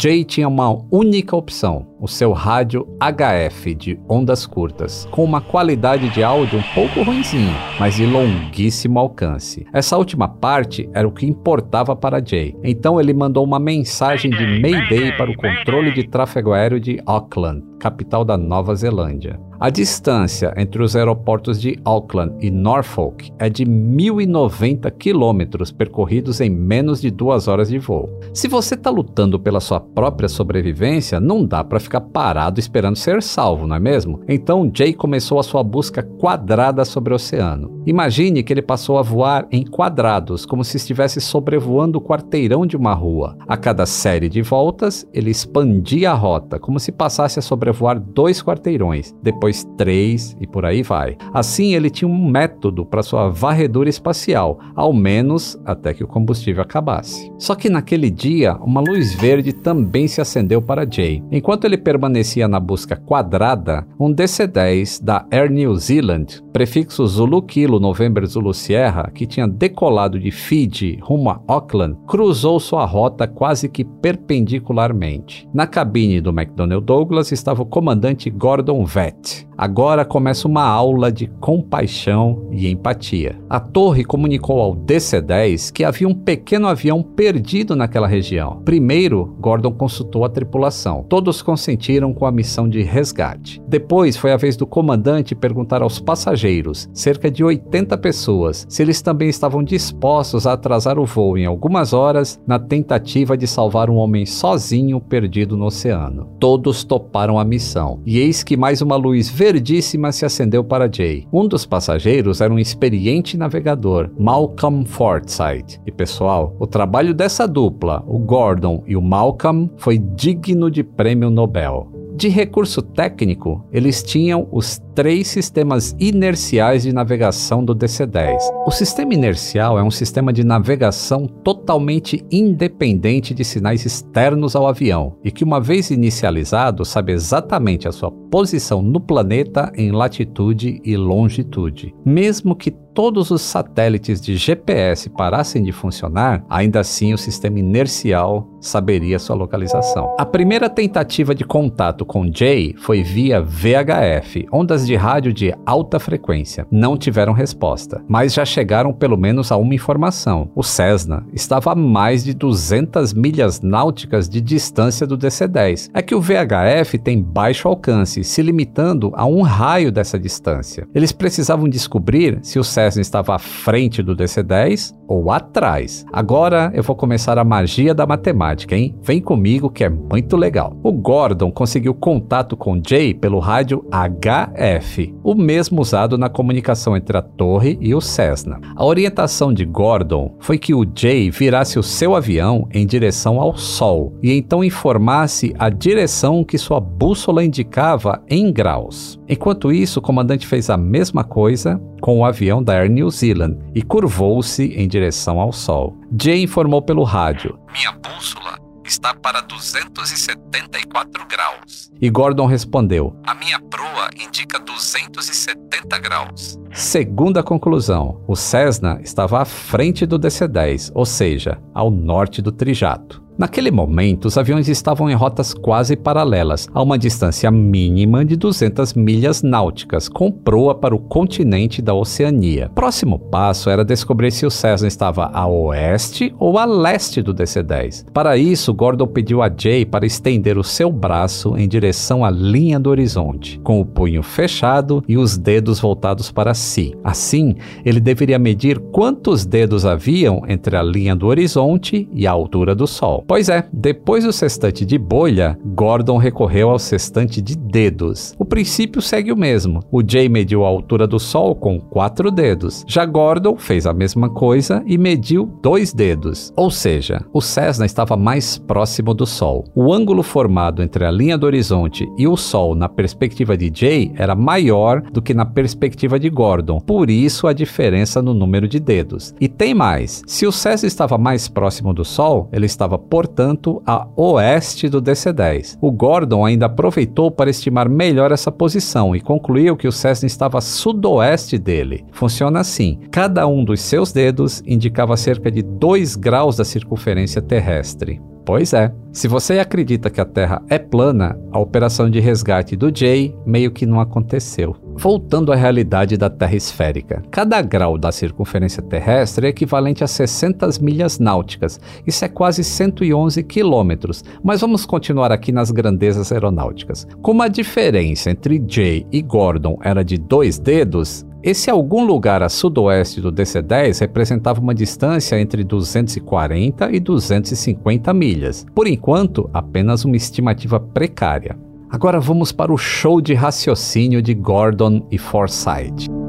Jay tinha uma única opção, o seu rádio HF de ondas curtas, com uma qualidade de áudio um pouco ruimzinho, mas de longuíssimo alcance. Essa última parte era o que importava para Jay. Então ele mandou uma mensagem de Mayday para o controle de tráfego aéreo de Auckland, capital da Nova Zelândia. A distância entre os aeroportos de Auckland e Norfolk é de 1.090 quilômetros percorridos em menos de duas horas de voo. Se você está lutando pela sua própria sobrevivência, não dá para parado esperando ser salvo, não é mesmo? Então Jay começou a sua busca quadrada sobre o oceano. Imagine que ele passou a voar em quadrados, como se estivesse sobrevoando o quarteirão de uma rua. A cada série de voltas, ele expandia a rota, como se passasse a sobrevoar dois quarteirões. Depois três e por aí vai. Assim, ele tinha um método para sua varredura espacial, ao menos até que o combustível acabasse. Só que naquele dia, uma luz verde também se acendeu para Jay. Enquanto ele permanecia na busca quadrada, um DC-10 da Air New Zealand, prefixo Zulu Kilo November Zulu Sierra, que tinha decolado de Fiji rumo a Auckland, cruzou sua rota quase que perpendicularmente. Na cabine do McDonnell Douglas estava o comandante Gordon Vett. Agora começa uma aula de compaixão e empatia. A torre comunicou ao DC-10 que havia um pequeno avião perdido naquela região. Primeiro, Gordon consultou a tripulação. Todos consentiram com a missão de resgate. Depois, foi a vez do comandante perguntar aos passageiros, cerca de 80 pessoas, se eles também estavam dispostos a atrasar o voo em algumas horas na tentativa de salvar um homem sozinho perdido no oceano. Todos toparam a missão. E eis que mais uma luz vermelha verdíssima se acendeu para Jay. Um dos passageiros era um experiente navegador, Malcolm Forsyth. E pessoal, o trabalho dessa dupla, o Gordon e o Malcolm, foi digno de prêmio Nobel. De recurso técnico, eles tinham os três sistemas inerciais de navegação do DC-10. O sistema inercial é um sistema de navegação totalmente independente de sinais externos ao avião e que, uma vez inicializado, sabe exatamente a sua posição no planeta em latitude e longitude. Mesmo que todos os satélites de GPS parassem de funcionar, ainda assim o sistema inercial saberia sua localização. A primeira tentativa de contato com Jay foi via VHF, ondas de rádio de alta frequência. Não tiveram resposta, mas já chegaram pelo menos a uma informação. O Cessna estava a mais de 200 milhas náuticas de distância do DC-10. É que o VHF tem baixo alcance, se limitando a um raio dessa distância. Eles precisavam descobrir se o Cessna estava à frente do DC-10 ou atrás. Agora eu vou começar a magia da matemática, hein? Vem comigo que é muito legal. O Gordon conseguiu contato com Jay pelo rádio HF, o mesmo usado na comunicação entre a torre e o Cessna. A orientação de Gordon foi que o Jay virasse o seu avião em direção ao Sol e então informasse a direção que sua bússola indicava em graus. Enquanto isso, o comandante fez a mesma coisa com o avião da Air New Zealand e curvou-se em direção ao Sol. Jay informou pelo rádio: Minha bússola está para 274 graus. E Gordon respondeu: A minha proa indica 270 graus. Segunda conclusão: o Cessna estava à frente do DC-10, ou seja, ao norte do Trijato. Naquele momento, os aviões estavam em rotas quase paralelas, a uma distância mínima de 200 milhas náuticas, com proa para o continente da Oceania. Próximo passo era descobrir se o Cessna estava a oeste ou a leste do DC-10. Para isso, Gordon pediu a Jay para estender o seu braço em direção à linha do horizonte, com o punho fechado e os dedos voltados para si. Assim, ele deveria medir quantos dedos haviam entre a linha do horizonte e a altura do Sol. Pois é, depois do sextante de bolha, Gordon recorreu ao sextante de dedos. O princípio segue o mesmo. O Jay mediu a altura do Sol com quatro dedos. Já Gordon fez a mesma coisa e mediu dois dedos. Ou seja, o Cessna estava mais próximo do Sol. O ângulo formado entre a linha do horizonte e o Sol na perspectiva de Jay era maior do que na perspectiva de Gordon. Por isso a diferença no número de dedos. E tem mais. Se o Cessna estava mais próximo do Sol, ele estava portanto, a oeste do DC-10. O Gordon ainda aproveitou para estimar melhor essa posição e concluiu que o Cessna estava a sudoeste dele. Funciona assim: cada um dos seus dedos indicava cerca de 2 graus da circunferência terrestre. Pois é. Se você acredita que a Terra é plana, a operação de resgate do Jay meio que não aconteceu. Voltando à realidade da Terra esférica. Cada grau da circunferência terrestre é equivalente a 60 milhas náuticas. Isso é quase 111 quilômetros. Mas vamos continuar aqui nas grandezas aeronáuticas. Como a diferença entre Jay e Gordon era de dois dedos, esse algum lugar a sudoeste do DC-10 representava uma distância entre 240 e 250 milhas. Por enquanto, apenas uma estimativa precária. Agora vamos para o show de raciocínio de Gordon e Forsyth.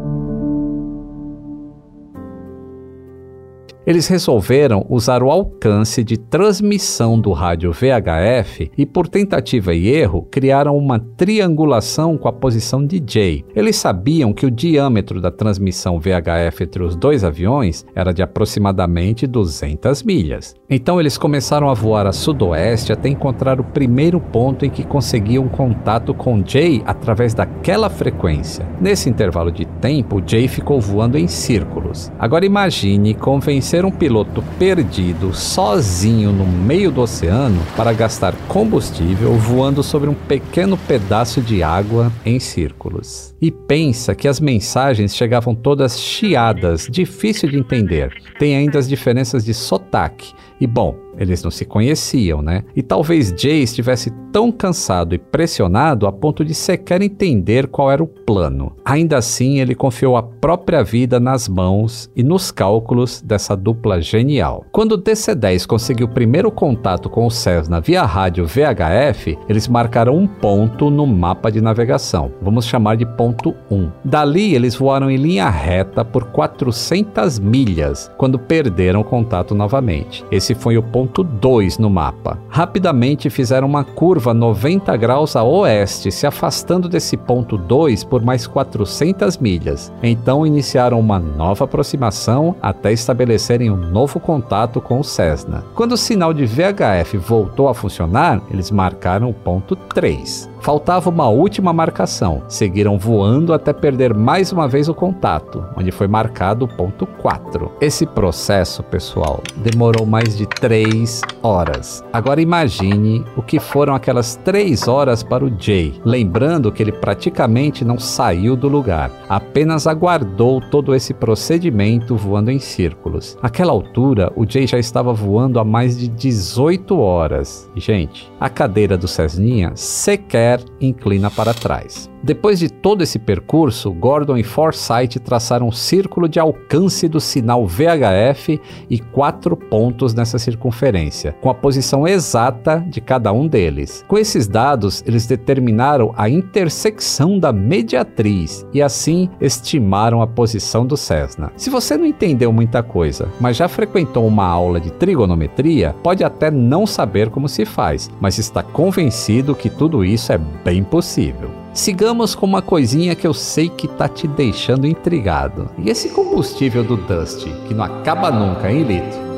Eles resolveram usar o alcance de transmissão do rádio VHF e, por tentativa e erro, criaram uma triangulação com a posição de J. Eles sabiam que o diâmetro da transmissão VHF entre os dois aviões era de aproximadamente 200 milhas. Então eles começaram a voar a sudoeste até encontrar o primeiro ponto em que conseguiam contato com J através daquela frequência. Nesse intervalo de tempo, J ficou voando em círculos. Agora imagine convencer ser um piloto perdido sozinho no meio do oceano para gastar combustível voando sobre um pequeno pedaço de água em círculos. E pensa que as mensagens chegavam todas chiadas, difícil de entender. Tem ainda as diferenças de sotaque E bom, eles não se conheciam, né? E talvez Jay estivesse tão cansado e pressionado a ponto de sequer entender qual era o plano. Ainda assim, ele confiou a própria vida nas mãos e nos cálculos dessa dupla genial. Quando o DC-10 conseguiu o primeiro contato com o Cessna via rádio VHF, eles marcaram um ponto no mapa de navegação. Vamos chamar de ponto 1. Dali, eles voaram em linha reta por 400 milhas, quando perderam contato novamente. Esse foi o ponto 2 no mapa. Rapidamente fizeram uma curva 90 graus a oeste, se afastando desse ponto 2 por mais 400 milhas. Então iniciaram uma nova aproximação até estabelecerem um novo contato com o Cessna. Quando o sinal de VHF voltou a funcionar, eles marcaram o ponto 3. Faltava uma última marcação. Seguiram voando até perder mais uma vez o contato, onde foi marcado o ponto 4. Esse processo, pessoal, demorou mais de 3 horas. Agora imagine o que foram aquelas 3 horas para o Jay, lembrando que ele praticamente não saiu do lugar, apenas aguardou todo esse procedimento voando em círculos. Naquela altura, o Jay já estava voando há mais de 18 horas. Gente, a cadeira do Cessninha sequer inclina para trás. Depois de todo esse percurso, Gordon e Forsyth traçaram um círculo de alcance do sinal VHF e quatro pontos nessa circunferência, com a posição exata de cada um deles. Com esses dados, eles determinaram a intersecção da mediatriz e assim estimaram a posição do Cessna. Se você não entendeu muita coisa, mas já frequentou uma aula de trigonometria, pode até não saber como se faz, mas está convencido que tudo isso é bem possível. Sigamos com uma coisinha que eu sei que tá te deixando intrigado. E esse combustível do Dust, que não acaba nunca, hein, Lito?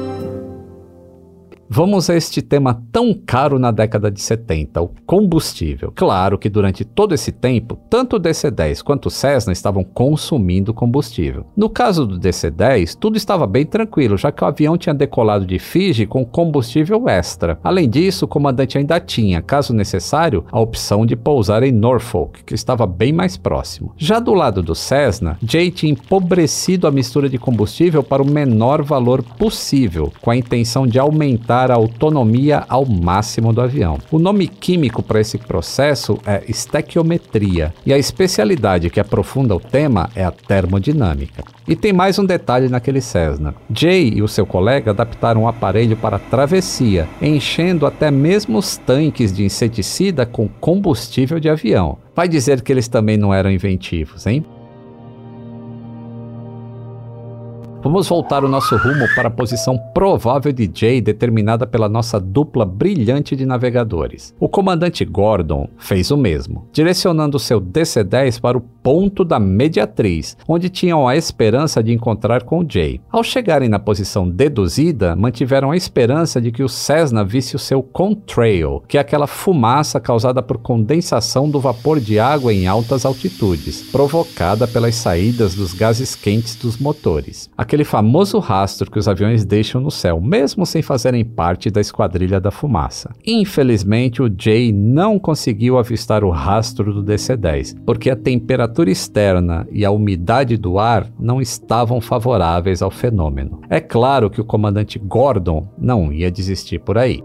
Vamos a este tema tão caro na década de 70, o combustível. Claro que durante todo esse tempo, tanto o DC-10 quanto o Cessna estavam consumindo combustível. No caso do DC-10, tudo estava bem tranquilo, já que o avião tinha decolado de Fiji com combustível extra. Além disso, o comandante ainda tinha, caso necessário, a opção de pousar em Norfolk, que estava bem mais próximo. Já do lado do Cessna, Jay tinha empobrecido a mistura de combustível para o menor valor possível, com a intenção de aumentar a autonomia ao máximo do avião. O nome químico para esse processo é estequiometria e a especialidade que aprofunda o tema é a termodinâmica. E tem mais um detalhe naquele Cessna. Jay e o seu colega adaptaram o aparelho para travessia, enchendo até mesmo os tanques de inseticida com combustível de avião. Vai dizer que eles também não eram inventivos, hein? Vamos voltar o nosso rumo para a posição provável de Jay determinada pela nossa dupla brilhante de navegadores. O comandante Gordon fez o mesmo, direcionando seu DC-10 para o ponto da mediatriz, onde tinham a esperança de encontrar com Jay. Ao chegarem na posição deduzida, mantiveram a esperança de que o Cessna visse o seu contrail, que é aquela fumaça causada por condensação do vapor de água em altas altitudes, provocada pelas saídas dos gases quentes dos motores aquele famoso rastro que os aviões deixam no céu, mesmo sem fazerem parte da esquadrilha da fumaça. Infelizmente, o Jay não conseguiu avistar o rastro do DC-10, porque a temperatura externa e a umidade do ar não estavam favoráveis ao fenômeno. É claro que o comandante Gordon não ia desistir por aí.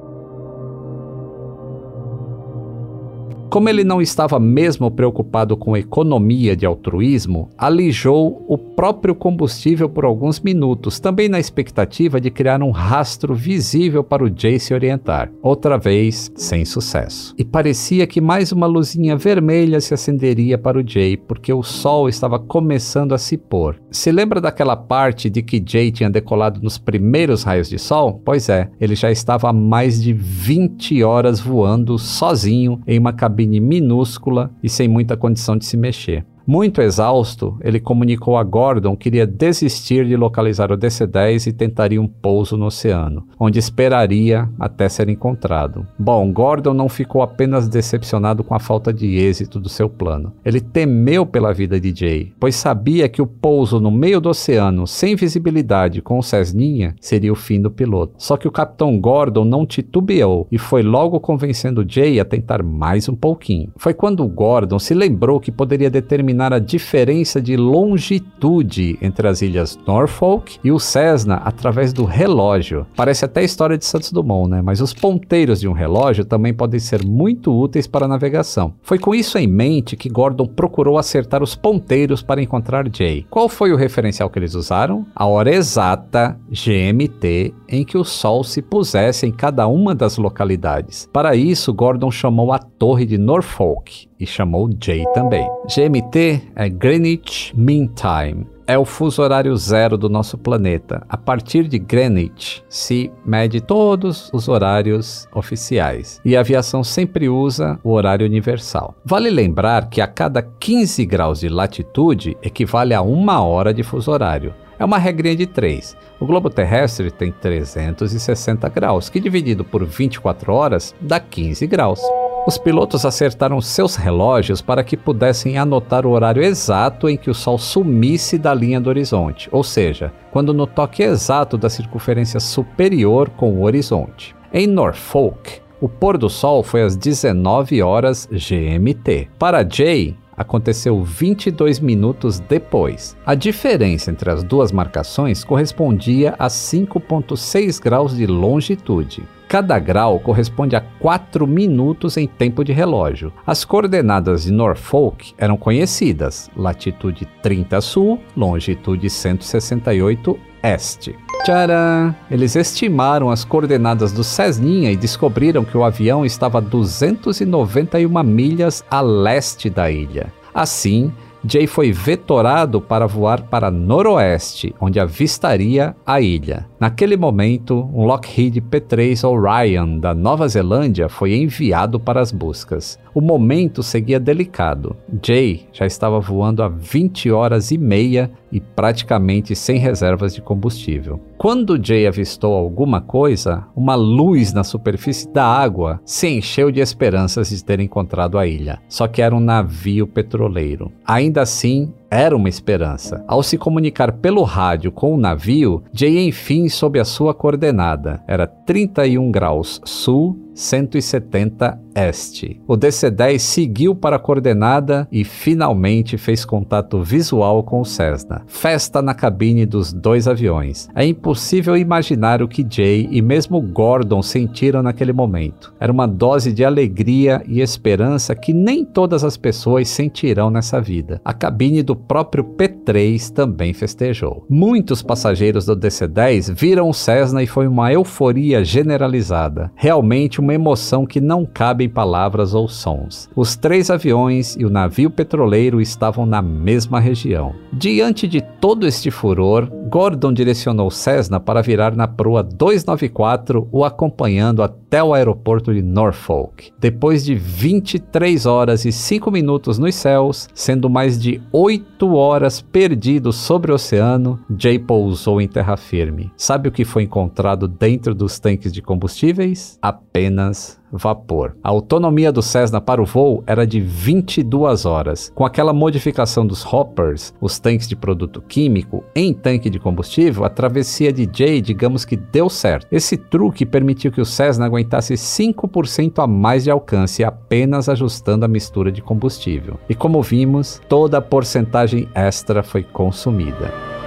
Como ele não estava mesmo preocupado com economia de altruísmo, alijou o próprio combustível por alguns minutos, também na expectativa de criar um rastro visível para o Jay se orientar. Outra vez, sem sucesso. E parecia que mais uma luzinha vermelha se acenderia para o Jay, porque o sol estava começando a se pôr. Se lembra daquela parte de que Jay tinha decolado nos primeiros raios de sol? Pois é, ele já estava há mais de 20 horas voando sozinho em uma cabine cabine minúscula e sem muita condição de se mexer. Muito exausto, ele comunicou a Gordon que iria desistir de localizar o DC-10 e tentaria um pouso no oceano, onde esperaria até ser encontrado. Bom, Gordon não ficou apenas decepcionado com a falta de êxito do seu plano. Ele temeu pela vida de Jay, pois sabia que o pouso no meio do oceano, sem visibilidade, com o Cessninha, seria o fim do piloto. Só que o capitão Gordon não titubeou e foi logo convencendo Jay a tentar mais um pouquinho. Foi quando Gordon se lembrou que poderia determinar a diferença de longitude entre as ilhas Norfolk e o Cessna através do relógio. Parece até a história de Santos Dumont, né? Mas os ponteiros de um relógio também podem ser muito úteis para a navegação. Foi com isso em mente que Gordon procurou acertar os ponteiros para encontrar Jay. Qual foi o referencial que eles usaram? A hora exata, GMT, em que o Sol se pusesse em cada uma das localidades. Para isso, Gordon chamou a torre de Norfolk e chamou Jay também. GMT é Greenwich Mean Time é o fuso horário zero do nosso planeta. A partir de Greenwich se mede todos os horários oficiais e a aviação sempre usa o horário universal. Vale lembrar que a cada 15 graus de latitude equivale a uma hora de fuso horário. É uma regrinha de 3. O globo terrestre tem 360 graus, que dividido por 24 horas dá 15 graus. Os pilotos acertaram seus relógios para que pudessem anotar o horário exato em que o Sol sumisse da linha do horizonte, ou seja, quando no toque exato da circunferência superior com o horizonte. Em Norfolk, o pôr do Sol foi às 19 horas GMT. Para Jay, aconteceu 22 minutos depois. A diferença entre as duas marcações correspondia a 5,6 graus de longitude. Cada grau corresponde a 4 minutos em tempo de relógio. As coordenadas de Norfolk eram conhecidas: latitude 30 sul, longitude 168 este. Tcharam! Eles estimaram as coordenadas do Cessninha e descobriram que o avião estava a 291 milhas a leste da ilha. Assim, Jay foi vetorado para voar para noroeste, onde avistaria a ilha. Naquele momento, um Lockheed P-3 Orion da Nova Zelândia foi enviado para as buscas. O momento seguia delicado. Jay já estava voando há 20 horas e meia e praticamente sem reservas de combustível. Quando Jay avistou alguma coisa, uma luz na superfície da água se encheu de esperanças de ter encontrado a ilha. Só que era um navio petroleiro. Ainda assim, era uma esperança. Ao se comunicar pelo rádio com o navio, Jay enfim soube a sua coordenada. Era 31 graus sul, 170 este. O DC-10 seguiu para a coordenada e finalmente fez contato visual com o Cessna. Festa na cabine dos dois aviões. É impossível imaginar o que Jay e mesmo Gordon sentiram naquele momento. Era uma dose de alegria e esperança que nem todas as pessoas sentirão nessa vida. A cabine do próprio P3 também festejou. Muitos passageiros do DC-10 viram o Cessna e foi uma euforia generalizada. Realmente uma emoção que não cabe palavras ou sons. Os três aviões e o navio petroleiro estavam na mesma região. Diante de todo este furor, Gordon direcionou Cessna para virar na proa 294, o acompanhando até o aeroporto de Norfolk. Depois de 23 horas e 5 minutos nos céus, sendo mais de 8 horas perdido sobre o oceano, Jay pousou em terra firme. Sabe o que foi encontrado dentro dos tanques de combustíveis? Apenas vapor. A autonomia do Cessna para o voo era de 22 horas. Com aquela modificação dos hoppers, os tanques de produto químico, em tanque de combustível, a travessia de Jay, digamos que deu certo. Esse truque permitiu que o Cessna aguentasse 5% a mais de alcance, apenas ajustando a mistura de combustível. E como vimos, toda a porcentagem extra foi consumida.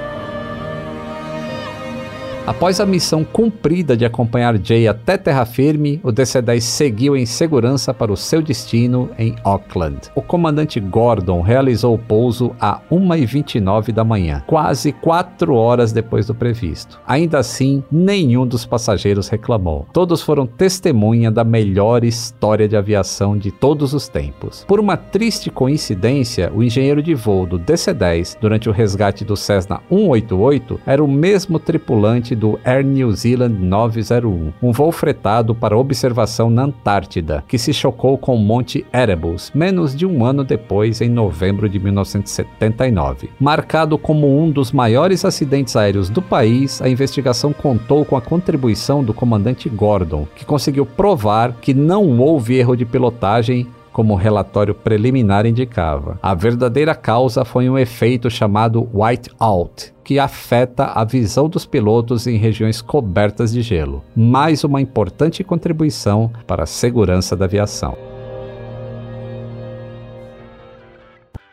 Após a missão cumprida de acompanhar Jay até terra firme, o DC-10 seguiu em segurança para o seu destino em Auckland. O comandante Gordon realizou o pouso a 1h29 da manhã, quase 4 horas depois do previsto. Ainda assim, nenhum dos passageiros reclamou. Todos foram testemunha da melhor história de aviação de todos os tempos. Por uma triste coincidência, o engenheiro de voo do DC-10, durante o resgate do Cessna 188, era o mesmo tripulante do Air New Zealand 901, um voo fretado para observação na Antártida, que se chocou com o Monte Erebus menos de um ano depois, em novembro de 1979. Marcado como um dos maiores acidentes aéreos do país, a investigação contou com a contribuição do comandante Gordon, que conseguiu provar que não houve erro de pilotagem como o relatório preliminar indicava. A verdadeira causa foi um efeito chamado whiteout, que afeta a visão dos pilotos em regiões cobertas de gelo. Mais uma importante contribuição para a segurança da aviação.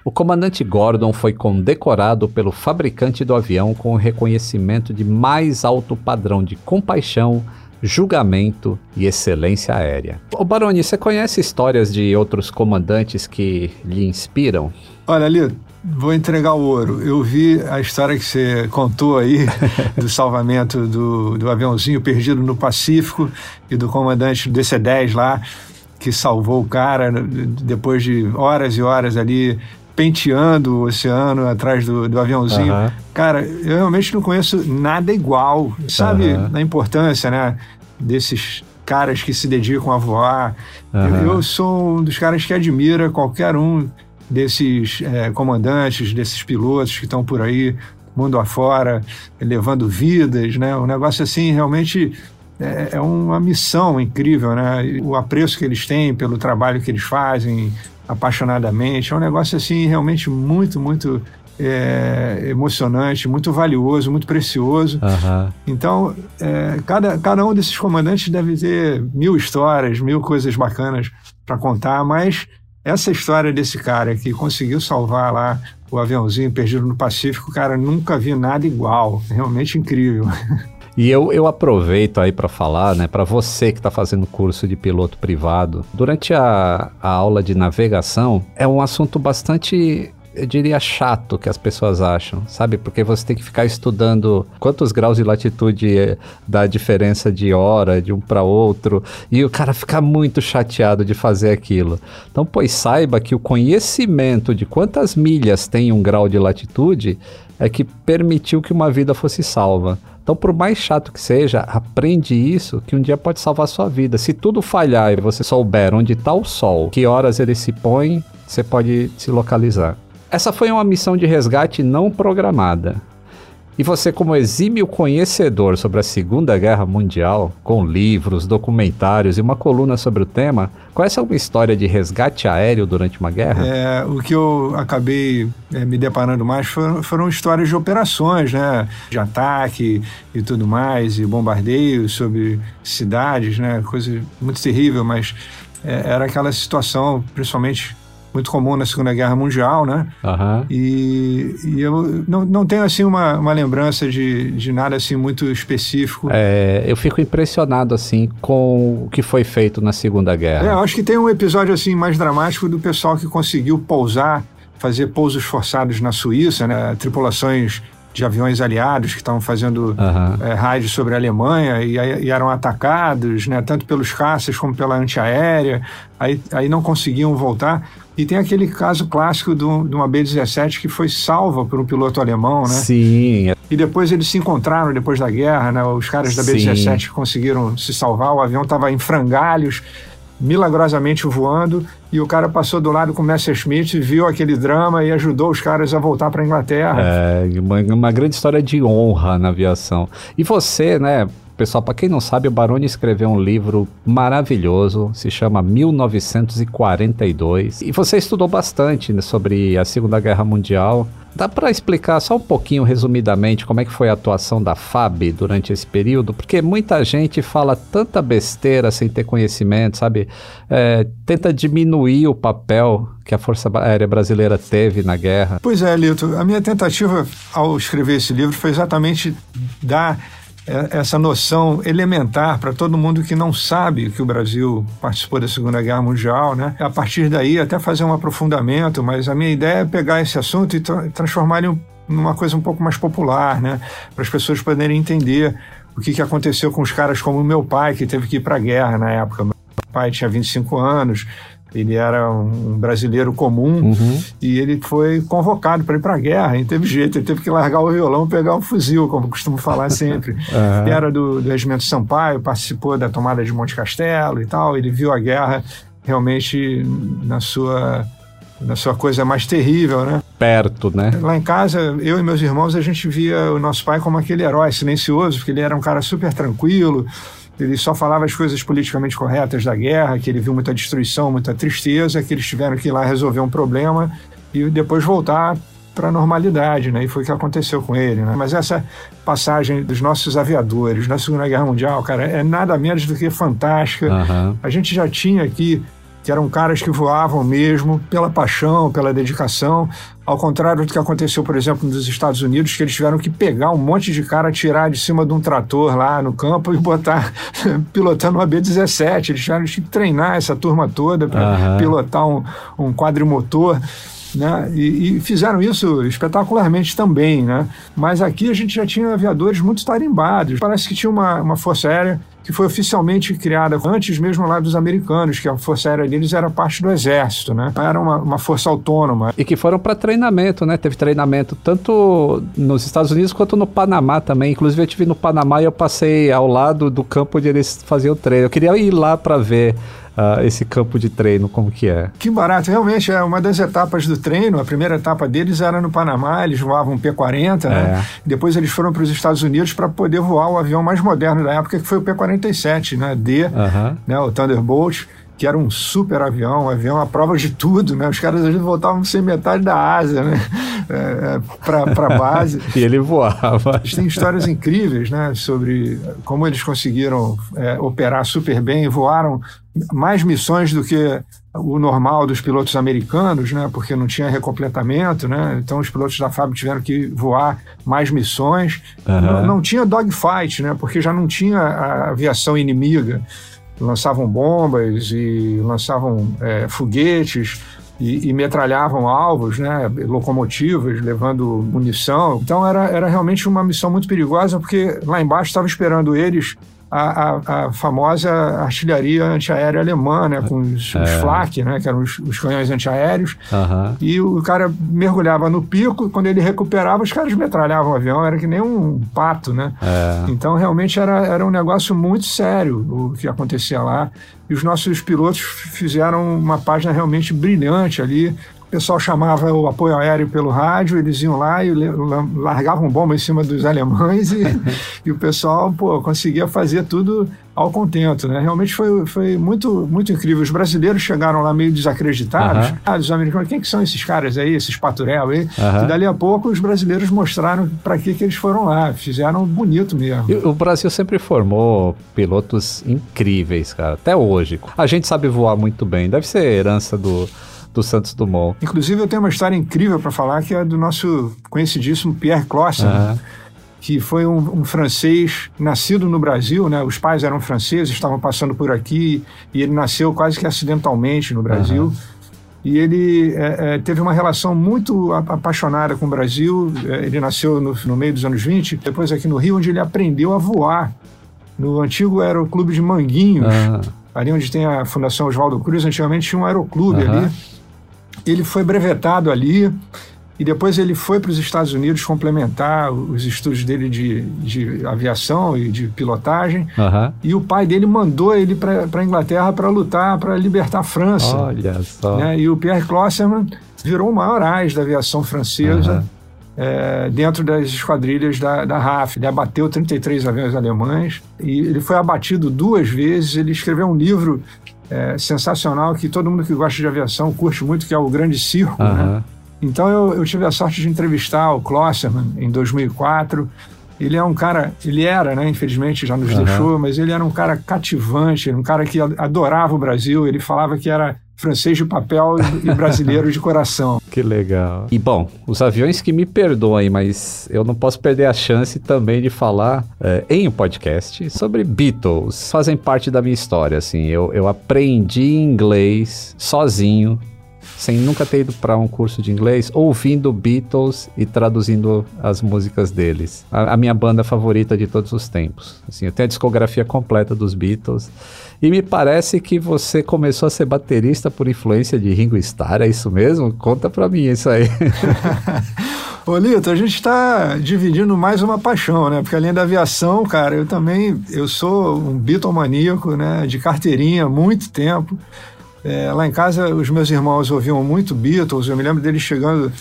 O comandante Gordon foi condecorado pelo fabricante do avião com o reconhecimento de mais alto padrão de compaixão, julgamento e excelência aérea. O Baroni, você conhece histórias de outros comandantes que lhe inspiram? Olha, ali, vou entregar o ouro. Eu vi a história que você contou aí *laughs* do salvamento do, do aviãozinho perdido no Pacífico e do comandante do DC-10 lá, que salvou o cara depois de horas e horas ali penteando o oceano atrás do, do aviãozinho. Uhum. Cara, eu realmente não conheço nada igual. Sabe uhum. a importância, né? Desses caras que se dedicam a voar. Uhum. Eu, eu, sou um dos caras que admira qualquer um desses é, comandantes, desses pilotos que estão por aí, mundo afora, levando vidas, né? Um negócio assim realmente é, é uma missão incrível, né? O apreço que eles têm pelo trabalho que eles fazem, apaixonadamente. É um negócio assim realmente muito, muito é, emocionante, muito valioso, muito precioso. Uhum. Então, é, cada, cada um desses comandantes deve ter mil histórias, mil coisas bacanas para contar, mas essa história desse cara que conseguiu salvar lá o aviãozinho perdido no Pacífico, cara, nunca vi nada igual. Realmente incrível. *laughs* E eu, eu aproveito aí para falar, né, para você que está fazendo curso de piloto privado, durante a, a aula de navegação, é um assunto bastante eu diria chato que as pessoas acham, sabe? Porque você tem que ficar estudando quantos graus de latitude é, dá diferença de hora de um para outro e o cara fica muito chateado de fazer aquilo. Então, pois saiba que o conhecimento de quantas milhas tem um grau de latitude é que permitiu que uma vida fosse salva. Então, por mais chato que seja, aprende isso que um dia pode salvar sua vida. Se tudo falhar e você souber onde está o sol, que horas ele se põe, você pode se localizar. Essa foi uma missão de resgate não programada. E você, como exímio conhecedor sobre a Segunda Guerra Mundial, com livros, documentários e uma coluna sobre o tema, conhece alguma história de resgate aéreo durante uma guerra? É, o que eu acabei é, me deparando mais foram, foram, histórias de operações, né? De ataque e tudo mais, e bombardeios sobre cidades, né? Coisa muito terrível, mas é, era aquela situação, principalmente muito comum na Segunda Guerra Mundial, né? Uhum. E, e, eu não, não tenho, assim, uma, uma lembrança de, de nada, assim, muito específico. É, eu fico impressionado, assim, com o que foi feito na Segunda Guerra. É, eu acho que tem um episódio, assim, mais dramático do pessoal que conseguiu pousar, fazer pousos forçados na Suíça, né? Tripulações de aviões aliados que estavam fazendo uhum. é, rádio sobre a Alemanha e, e, eram atacados, né, tanto pelos caças como pela antiaérea, aí, aí não conseguiam voltar. E tem aquele caso clássico do, de uma B-17 que foi salva por um piloto alemão, né? Sim. E depois eles se encontraram depois da guerra, né? Os caras da B-17 conseguiram se salvar, o avião estava em frangalhos, milagrosamente voando e o cara passou do lado com o Messerschmitt, viu aquele drama e ajudou os caras a voltar para a Inglaterra. É, uma, uma grande história de honra na aviação. E você, né, Pessoal, para quem não sabe, o Baroni escreveu um livro maravilhoso, se chama 1942. E você estudou bastante né, sobre a Segunda Guerra Mundial. Dá para explicar só um pouquinho, resumidamente, como é que foi a atuação da FAB durante esse período? Porque muita gente fala tanta besteira sem ter conhecimento, sabe? É, tenta diminuir o papel que a Força Aérea Brasileira teve na guerra. Pois é, Lito. A minha tentativa ao escrever esse livro foi exatamente dar essa noção elementar para todo mundo que não sabe que o Brasil participou da Segunda Guerra Mundial, né? A partir daí até fazer um aprofundamento, mas a minha ideia é pegar esse assunto e tra transformar ele numa coisa um pouco mais popular, né? Para as pessoas poderem entender o que, que aconteceu com os caras como o meu pai, que teve que ir para a guerra na época. Meu pai tinha 25 anos, ele era um brasileiro comum uhum. e ele foi convocado para ir para a guerra. E teve jeito, ele teve que largar o violão e pegar o fuzil, como costumo falar sempre. *laughs* uhum. Ele era do, do Regimento Sampaio, participou da tomada de Monte Castelo e tal. Ele viu a guerra realmente na sua, na sua coisa mais terrível, né? Perto, né? Lá em casa, eu e meus irmãos, a gente via o nosso pai como aquele herói silencioso, porque ele era um cara super tranquilo ele só falava as coisas politicamente corretas da guerra, que ele viu muita destruição, muita tristeza, que eles tiveram que ir lá resolver um problema e depois voltar para a normalidade, né? E foi o que aconteceu com ele, né? Mas essa passagem dos nossos aviadores na Segunda Guerra Mundial, cara, é nada menos do que fantástica. Uhum. A gente já tinha aqui que eram caras que voavam mesmo pela paixão, pela dedicação, ao contrário do que aconteceu, por exemplo, nos Estados Unidos, que eles tiveram que pegar um monte de cara, tirar de cima de um trator lá no campo *laughs* e botar pilotando uma B-17. Eles tiveram que treinar essa turma toda para uhum. pilotar um, um quadrimotor. Né? E, e, fizeram isso espetacularmente também, né? Mas aqui a gente já tinha aviadores muito tarimbados. Parece que tinha uma, uma força aérea que foi oficialmente criada antes mesmo lá dos americanos, que a força aérea deles era parte do exército, né? Era uma, uma força autônoma. E que foram para treinamento, né? Teve treinamento tanto nos Estados Unidos quanto no Panamá também. Inclusive eu estive no Panamá e eu passei ao lado do campo onde eles faziam treino. Eu queria ir lá para ver uh, esse campo de treino, como que é? Que barato, realmente é uma das etapas do treino. A primeira etapa deles era no Panamá, eles voavam P-40, né? é. né? Depois eles foram para os Estados Unidos para poder voar o avião mais moderno da época, que foi o P-47, né? D, uh -huh. né? o Thunderbolt que era um super avião, um avião à prova de tudo, né? Os caras às vezes voltavam sem metade da asa, né? É, é para a base. *laughs* e ele voava. Eles têm histórias incríveis, né? Sobre como eles conseguiram é, operar super bem, e voaram mais missões do que o normal dos pilotos americanos, né? Porque não tinha recompletamento, né? Então os pilotos da FAB tiveram que voar mais missões. Uhum. Não, não tinha dogfight, né? Porque já não tinha a aviação inimiga lançavam bombas e lançavam é, foguetes e, e, metralhavam alvos, né, locomotivas, levando munição. Então era, era realmente uma missão muito perigosa, porque lá embaixo estava esperando eles a, a, a, famosa artilharia antiaérea alemã, né, com os, é. os flak, né, que eram os, os canhões antiaéreos, uhum. e o cara mergulhava no pico, quando ele recuperava, os caras metralhavam o avião, era que nem um pato, né? É. Então, realmente era, era um negócio muito sério o que acontecia lá, e os nossos pilotos fizeram uma página realmente brilhante ali, o pessoal chamava o apoio aéreo pelo rádio, eles iam lá e largavam bomba em cima dos alemães e, *laughs* e o pessoal pô, conseguia fazer tudo ao contento. Né? Realmente foi, foi muito, muito incrível. Os brasileiros chegaram lá meio desacreditados. Ah, os americanos, quem que são esses caras aí, esses paturel aí? E dali a pouco os brasileiros mostraram para que, que eles foram lá. Fizeram bonito mesmo. E o Brasil sempre formou pilotos incríveis, cara, até hoje. A gente sabe voar muito bem, deve ser herança do do Santos Dumont. Inclusive, eu tenho uma história incrível para falar que é do nosso conhecidíssimo Pierre Clossen. Uhum. Que foi um, um, francês nascido no Brasil, né? Os pais eram franceses, estavam passando por aqui e ele nasceu quase que acidentalmente no Brasil. Uhum. E ele é, é, teve uma relação muito apaixonada com o Brasil. É, ele nasceu no, no, meio dos anos 20, depois aqui no Rio, onde ele aprendeu a voar. No antigo aeroclube de Manguinhos, uhum. ali onde tem a Fundação Oswaldo Cruz, antigamente tinha um aeroclube ali ele foi brevetado ali e depois ele foi para os Estados Unidos complementar os estudos dele de, de aviação e de pilotagem. Uhum. E o pai dele mandou ele para a Inglaterra para lutar, para libertar a França. Olha só. Né? E o Pierre Closserman virou o maior ás da aviação francesa. Uhum. É, dentro das esquadrilhas da, da RAF. Ele abateu 33 aviões alemães e ele foi abatido duas vezes. Ele escreveu um livro é, sensacional que todo mundo que gosta de aviação curte muito, que é o Grande Circo. Uhum. Né? Então eu, eu, tive a sorte de entrevistar o Klosserman em 2004. Ele é um cara, ele era, né? Infelizmente já nos uhum. deixou, mas ele era um cara cativante, um cara que adorava o Brasil. Ele falava que era francês de papel e brasileiro de coração. *laughs* Que legal. E bom, os aviões que me perdoem, mas eu não posso perder a chance também de falar é, em um podcast sobre Beatles. Fazem parte da minha história, assim. Eu, eu aprendi inglês sozinho sem nunca ter ido para um curso de inglês, ouvindo Beatles e traduzindo as músicas deles. A, a, minha banda favorita de todos os tempos. Assim, eu tenho a discografia completa dos Beatles. E me parece que você começou a ser baterista por influência de Ringo Starr, é isso mesmo? Conta para mim isso aí. *laughs* Ô, Lito, a gente está dividindo mais uma paixão, né? Porque além da aviação, cara, eu também eu sou um Beatle maníaco, né? De carteirinha há muito tempo. É, lá em casa, os meus irmãos ouviam muito Beatles. Eu me lembro deles chegando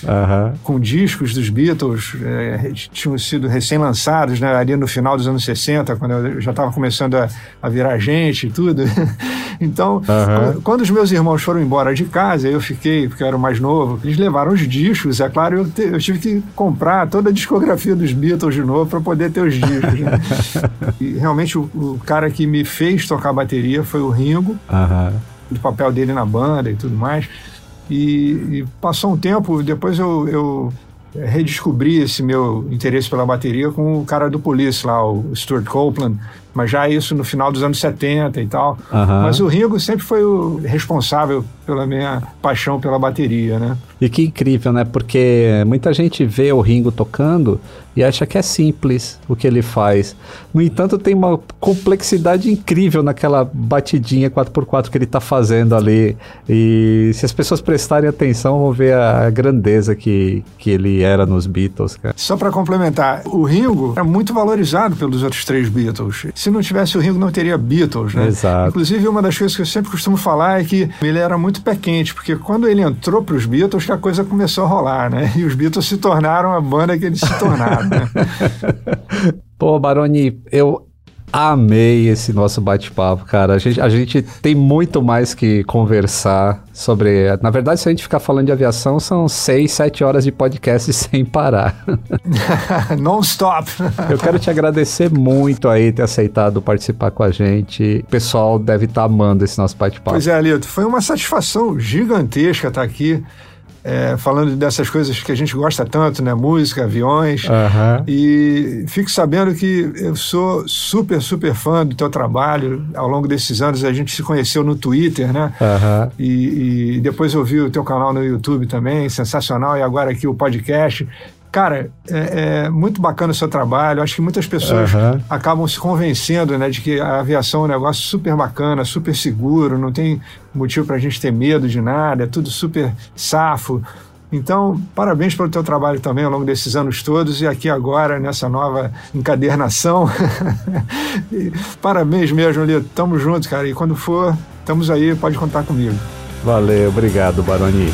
com discos dos Beatles, é, tinham sido recém-lançados, né, ali no final dos anos 60, quando eu já estava começando a, a, virar gente e tudo. *laughs* então, quando, quando, os meus irmãos foram embora de casa, eu fiquei, porque eu era mais novo, eles levaram os discos. É claro, eu, te, eu tive que comprar toda a discografia dos Beatles de novo para poder ter os discos. Né? *laughs* e realmente, o, o, cara que me fez tocar bateria foi o Ringo. Uhum. Do papel dele na banda e tudo mais. E, e passou um tempo, depois eu, eu redescobri esse meu interesse pela bateria com o cara do Police lá, o Stuart Copeland, mas já isso no final dos anos 70 e tal. Aham. Mas o Ringo sempre foi o responsável pela minha paixão pela bateria, né? E que incrível, né? Porque muita gente vê o Ringo tocando e acha que é simples o que ele faz. No entanto, tem uma complexidade incrível naquela batidinha 4x4 que ele tá fazendo ali. E se as pessoas prestarem atenção, vão ver a grandeza que, que ele era nos Beatles, cara. Só para complementar, o Ringo era muito valorizado pelos outros três Beatles. Se não tivesse o Ringo, não teria Beatles, né? Exato. Inclusive, uma das coisas que eu sempre costumo falar é que ele era muito pé quente, porque quando ele entrou para os Beatles, que a coisa começou a rolar, né? E os Beatles se tornaram a banda que eles se tornaram, né? *laughs* Pô, Baroni, eu amei esse nosso bate-papo, cara. A gente, a gente tem muito mais que conversar sobre. Na verdade, se a gente ficar falando de aviação, são seis, sete horas de podcast *laughs* sem parar. *laughs* Non-stop. *laughs* Eu quero te agradecer muito aí ter aceitado participar com a gente. O pessoal deve estar amando esse nosso bate-papo. Pois é, Alito, foi uma satisfação gigantesca estar aqui. É, falando dessas coisas que a gente gosta tanto, né? Música, aviões. Aham. E fique sabendo que eu sou super, super fã do teu trabalho. Ao longo desses anos a gente se conheceu no Twitter, né? Aham. E, e depois eu vi o teu canal no YouTube também, sensacional. E agora aqui o podcast. Cara, é, é muito bacana o seu trabalho. Acho que muitas pessoas Aham. acabam se convencendo né, de que a aviação é um negócio super bacana, super seguro, não tem motivo para a gente ter medo de nada, é tudo super safo. Então, parabéns pelo teu trabalho também ao longo desses anos todos e aqui agora nessa nova encadernação. *laughs* Parabéns mesmo, Lito. Tamo junto, cara. E quando for, estamos aí, pode contar comigo. Valeu, obrigado, Baroni.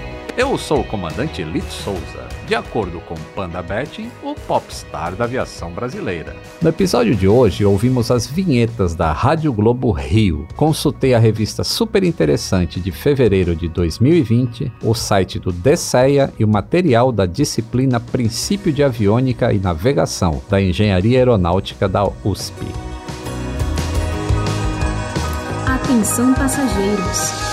Eu sou o comandante Lito Souza, de acordo com Panda Betting, o popstar da aviação brasileira. No episódio de hoje, ouvimos as vinhetas da Rádio Globo Rio. Consultei a revista super interessante de fevereiro de 2020, o site do DSEA e o material da disciplina Princípio de Aviônica e Navegação, da Engenharia Aeronáutica da USP. Atenção passageiros.